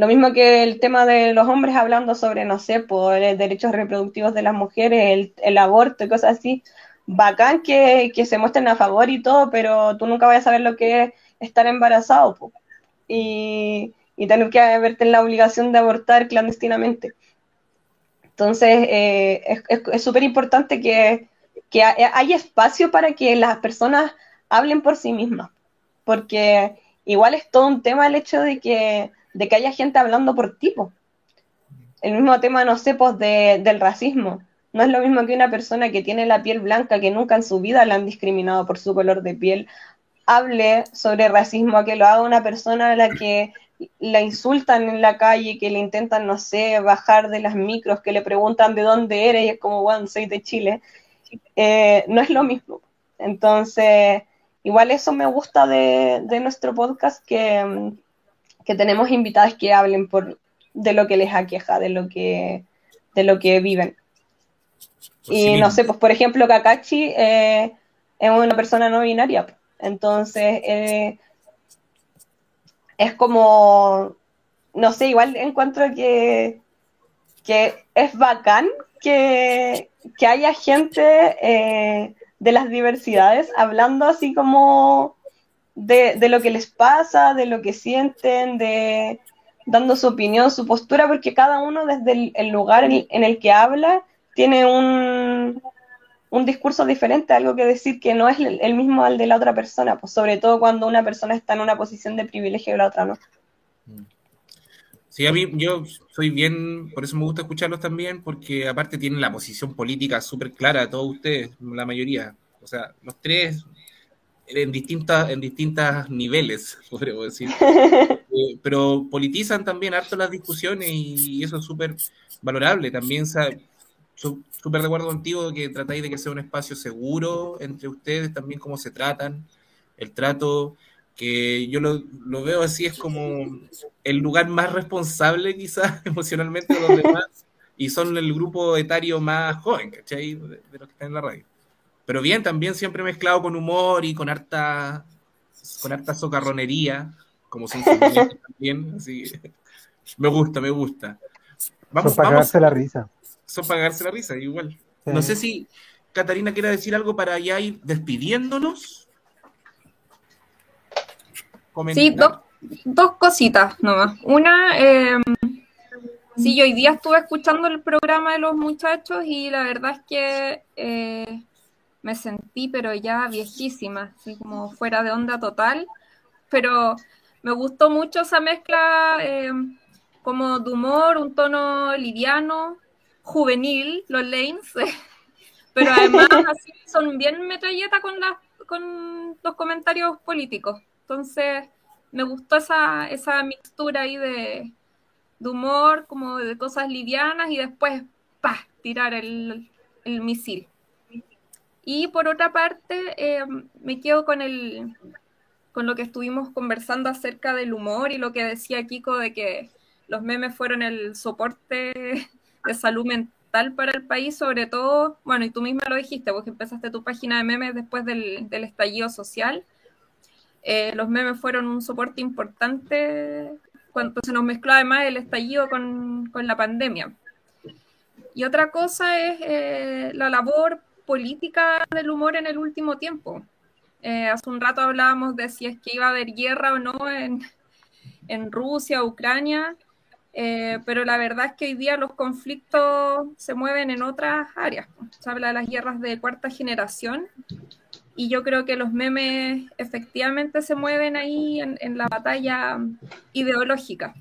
Lo mismo que el tema de los hombres hablando sobre, no sé, por derechos reproductivos de las mujeres, el, aborto y cosas así. Bacán que, se muestren a favor y todo, pero tú nunca vas a saber lo que es estar embarazado y, tener que verte en la obligación de abortar clandestinamente. Entonces, eh, es súper importante que, que haya espacio para que las personas hablen por sí mismas, porque igual es todo un tema el hecho de que de que haya gente hablando por tipo. El mismo tema, no sé, pues del racismo. No es lo mismo que una persona que tiene la piel blanca, que nunca en su vida la han discriminado por su color de piel, hable sobre racismo, a que lo haga una persona a la que la insultan en la calle, que le intentan, no sé, bajar de las micros, que le preguntan de dónde eres y es como, bueno, soy de Chile. Eh, no es lo mismo. Entonces, igual eso me gusta de, de nuestro podcast, que, que tenemos invitadas que hablen por, de lo que les aqueja, de lo que, de lo que viven. Pues y no sé, pues por ejemplo, Kakashi eh, es una persona no binaria, entonces eh, es como, no sé, igual encuentro que, que es bacán que, que haya gente eh, de las diversidades hablando así como de, lo que les pasa, de lo que sienten, de dando su opinión, su postura, porque cada uno desde el, lugar en, el que habla tiene un, un, discurso diferente, algo que decir que no es el, mismo al de la otra persona, pues sobre todo cuando una persona está en una posición de privilegio y la otra no. Sí, a mí yo soy bien, por eso me gusta escucharlos también, porque aparte tienen la posición política súper clara, todos ustedes, la mayoría. O sea, los tres en distintas, en distintas niveles, podríamos decir. Eh, pero politizan también harto las discusiones y eso es súper valorable. También súper de acuerdo contigo que tratáis de que sea un espacio seguro entre ustedes, también cómo se tratan, el trato, que yo lo, lo veo así, es como el lugar más responsable quizás emocionalmente de los demás y son el grupo etario más joven, ¿cachai? De, de los que están en la radio pero bien, también siempre mezclado con humor y con harta, con harta socarronería, como son también, así, me gusta, me gusta. Vamos, para la risa. Son para cagarse la risa, igual. No sé si Catarina quiere decir algo para ya ir despidiéndonos. Sí, dos cositas nomás. Una, eh, sí, hoy día estuve escuchando el programa de los muchachos y la verdad es que eh, me sentí pero ya viejísima, así como fuera de onda total, pero me gustó mucho esa mezcla eh, como de humor, un tono liviano, juvenil, los lanes, pero además así son bien metralleta con, las, con los comentarios políticos, entonces me gustó esa, esa mixtura ahí de, de humor, como de cosas livianas y después, pa, tirar el, el misil. Y por otra parte, eh, me quedo con, el, con lo que estuvimos conversando acerca del humor y lo que decía Kiko de que los memes fueron el soporte de salud mental para el país, sobre todo, bueno, y tú misma lo dijiste, vos empezaste tu página de memes después del, estallido social. Eh, los memes fueron un soporte importante cuando se nos mezcló además el estallido con, con la pandemia. Y otra cosa es eh, la labor política del humor en el último tiempo. Eh, hace un rato hablábamos de si es que iba a haber guerra o no en, en Rusia, Ucrania, eh, pero la verdad es que hoy día los conflictos se mueven en otras áreas. Se habla de las guerras de cuarta generación y yo creo que los memes efectivamente se mueven ahí en, en la batalla ideológica.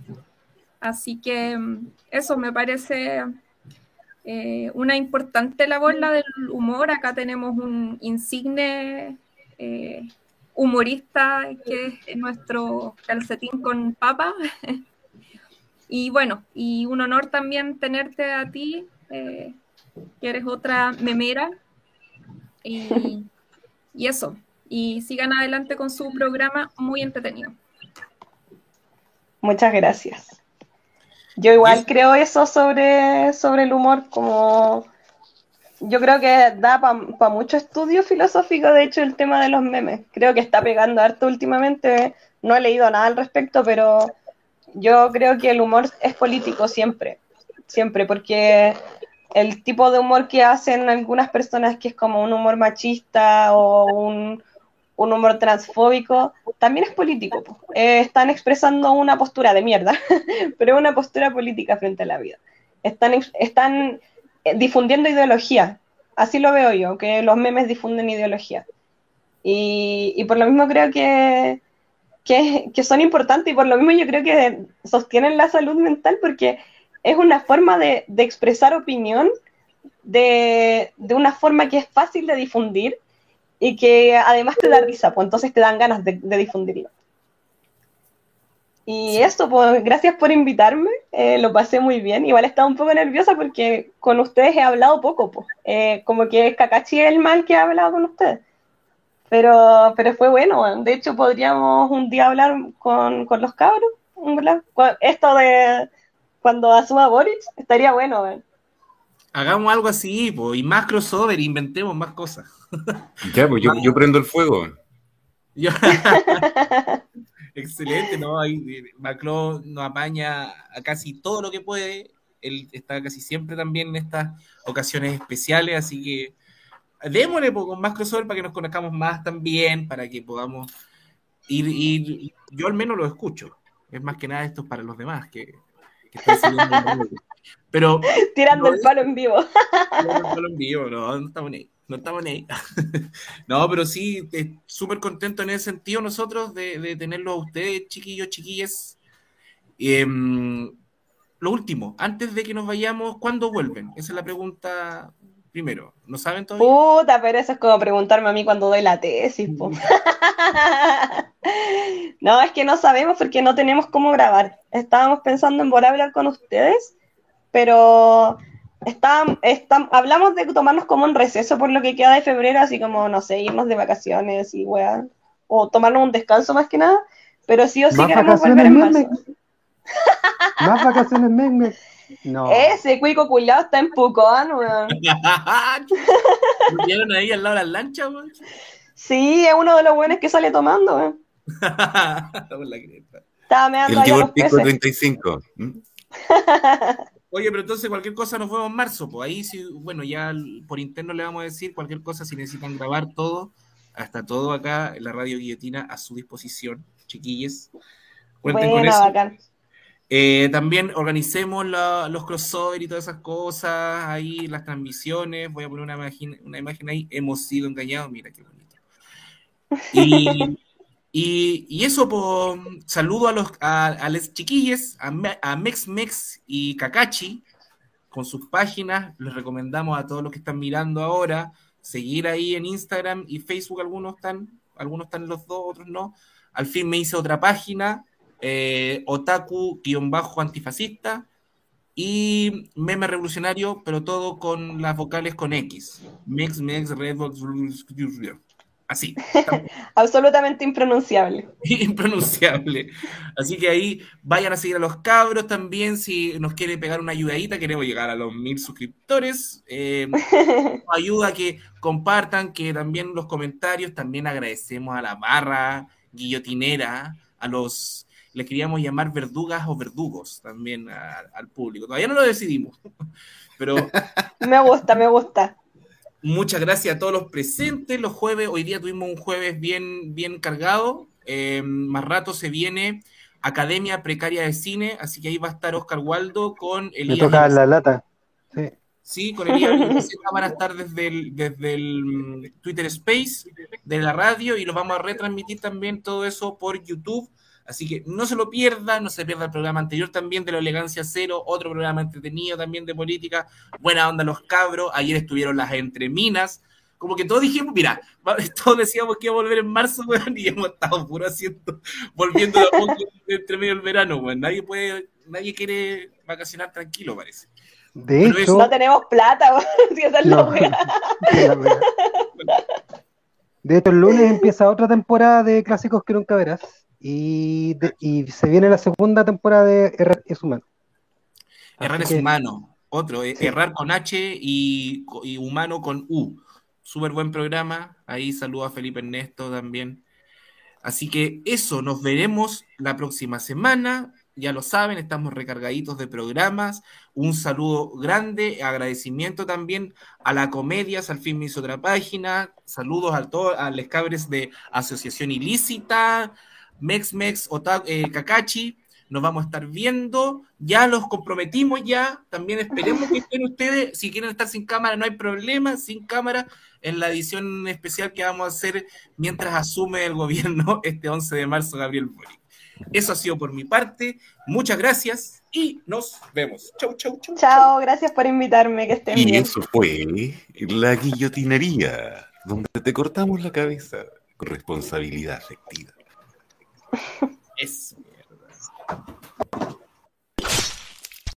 Así que mm, eso me parece eh, una importante labor la del humor. Acá tenemos un insigne eh, humorista que es nuestro calcetín con papa. y bueno, y un honor también tenerte a ti, eh, que eres otra memera. Y, y eso. Y sigan adelante con su programa muy entretenido. Muchas gracias. Yo igual creo eso sobre, sobre el humor, como yo creo que da para mucho estudio filosófico, de hecho, el tema de los memes. Creo que está pegando harto últimamente, no he leído nada al respecto, pero yo creo que el humor es político siempre, siempre, porque el tipo de humor que hacen algunas personas, que es como un humor machista o un, un humor transfóbico, también es político. Eh, están expresando una postura de mierda, pero una postura política frente a la vida. Están, están eh, difundiendo ideología, así lo veo yo, que los memes difunden ideología. Y, y por lo mismo creo que, que, que, son importantes y por lo mismo yo creo que sostienen la salud mental porque es una forma de, de expresar opinión de, de, una forma que es fácil de difundir y que además te da risa, pues entonces te dan ganas de, de difundirlo. Y esto, pues gracias por invitarme, eh, lo pasé muy bien. Igual estaba un poco nerviosa porque con ustedes he hablado poco, pues. Eh, como que es Kakashi el mal que ha hablado con ustedes. Pero, pero fue bueno, de hecho podríamos un día hablar con, con los cabros, ¿verdad? Esto de cuando asuma Boric, estaría bueno. ¿verdad? Hagamos algo así, y más crossover, inventemos más cosas. Ya, pues yo, yo prendo el fuego. Excelente, ¿no? Ahí Macron nos apaña a casi todo lo que puede. Él está casi siempre también en estas ocasiones especiales, así que démosle con más crossover para que nos conozcamos más también, para que podamos ir, ir. Yo al menos lo escucho. Es más que nada esto es para los demás que, que están. Pero. Tirando no, el palo en vivo. Tirando el palo en vivo, no, no estamos ahí no estamos ahí. no, pero sí, súper contento en ese sentido nosotros de, de tenerlo a ustedes, chiquillos, chiquillas. Eh, lo último, antes de que nos vayamos, ¿cuándo vuelven? Esa es la pregunta primero. ¿No saben todavía? Puta, pero eso es como preguntarme a mí cuando doy la tesis. Po. no, es que no sabemos porque no tenemos cómo grabar. Estábamos pensando en volver a hablar con ustedes, pero Está, está, hablamos de tomarnos como un receso por lo que queda de febrero, así como, no sé, irnos de vacaciones y weá, o tomarnos un descanso más que nada, pero sí o sí queremos volver en marzo. Más vacaciones meme. No. Ese cuico culiado está en Pucón, weón. ¿Vieron ahí al lado de las lanchas, weón? Sí, es uno de los buenos que sale tomando, weón. Estaba meando El pico 35. ¿Mm? Oye, pero entonces cualquier cosa nos vemos en marzo, pues ahí sí, bueno, ya por interno le vamos a decir cualquier cosa si necesitan grabar todo, hasta todo acá en la radio guillotina a su disposición, chiquilles. Cuenten bueno, con eso. Bacán. Eh, también organicemos la, los crossover y todas esas cosas, ahí las transmisiones, voy a poner una imagen, una imagen ahí, hemos sido engañados, mira qué bonito. Y, y, y eso, pues, saludo a los a, a les chiquilles, a, a Mex Mex y Kakachi, con sus páginas. Les recomendamos a todos los que están mirando ahora seguir ahí en Instagram y Facebook. Algunos están, algunos están los dos, otros no. Al fin me hice otra página, eh, otaku-antifascista y meme revolucionario, pero todo con las vocales con X. Mex Mex Redbox Así. Absolutamente impronunciable. impronunciable. Así que ahí vayan a seguir a los cabros también. Si nos quiere pegar una ayudadita, queremos llegar a los mil suscriptores. Eh, ayuda que compartan, que también los comentarios. También agradecemos a la barra guillotinera, a los. Les queríamos llamar verdugas o verdugos también a, al público. Todavía no lo decidimos. Pero. me gusta, me gusta. Muchas gracias a todos los presentes. Los jueves, hoy día tuvimos un jueves bien, bien cargado. Eh, más rato se viene Academia Precaria de Cine, así que ahí va a estar Oscar Waldo con Elías. Me toca la lata. Sí. Sí, con Elías van a estar desde el, desde el Twitter Space de la radio y lo vamos a retransmitir también todo eso por YouTube. Así que no se lo pierda, no se pierda el programa anterior también de la elegancia cero, otro programa entretenido también de política, buena onda los cabros, ayer estuvieron las entreminas, como que todos dijimos, mira, todos decíamos que iba a volver en marzo, weón, y hemos estado puro haciendo, volviendo a poco entre medio del verano, weón, nadie puede, nadie quiere vacacionar tranquilo, parece. De Pero hecho, No tenemos plata, weón, si esa es No. la wea. de hecho, el lunes empieza otra temporada de clásicos que nunca verás. Y, de- y se viene la segunda temporada de Errar es humano. Errar Así es que- humano. Otro, eh, Sí. errar con H y, y humano con U. Súper buen programa. Ahí saludo a Felipe Ernesto también. Así que eso, nos veremos la próxima semana. Ya lo saben, estamos recargaditos de programas. Un saludo grande, agradecimiento también a la Comedias, al fin me hizo otra página. Saludos a todos, a los cabres de Asociación Ilícita, Mex Mex, Ota- eh, Kakachi. Nos vamos a estar viendo. Ya los comprometimos ya. También esperemos que estén ustedes. Si quieren estar sin cámara, no hay problema. Sin cámara en la edición especial que vamos a hacer mientras asume el gobierno este 11 de marzo Gabriel Boric. Eso ha sido por mi parte. Muchas gracias y nos vemos. Chau, chau, chau. Chao, gracias por invitarme, que estén Y bien. eso fue la guillotinería, donde te cortamos la cabeza con responsabilidad afectiva. Es mierda.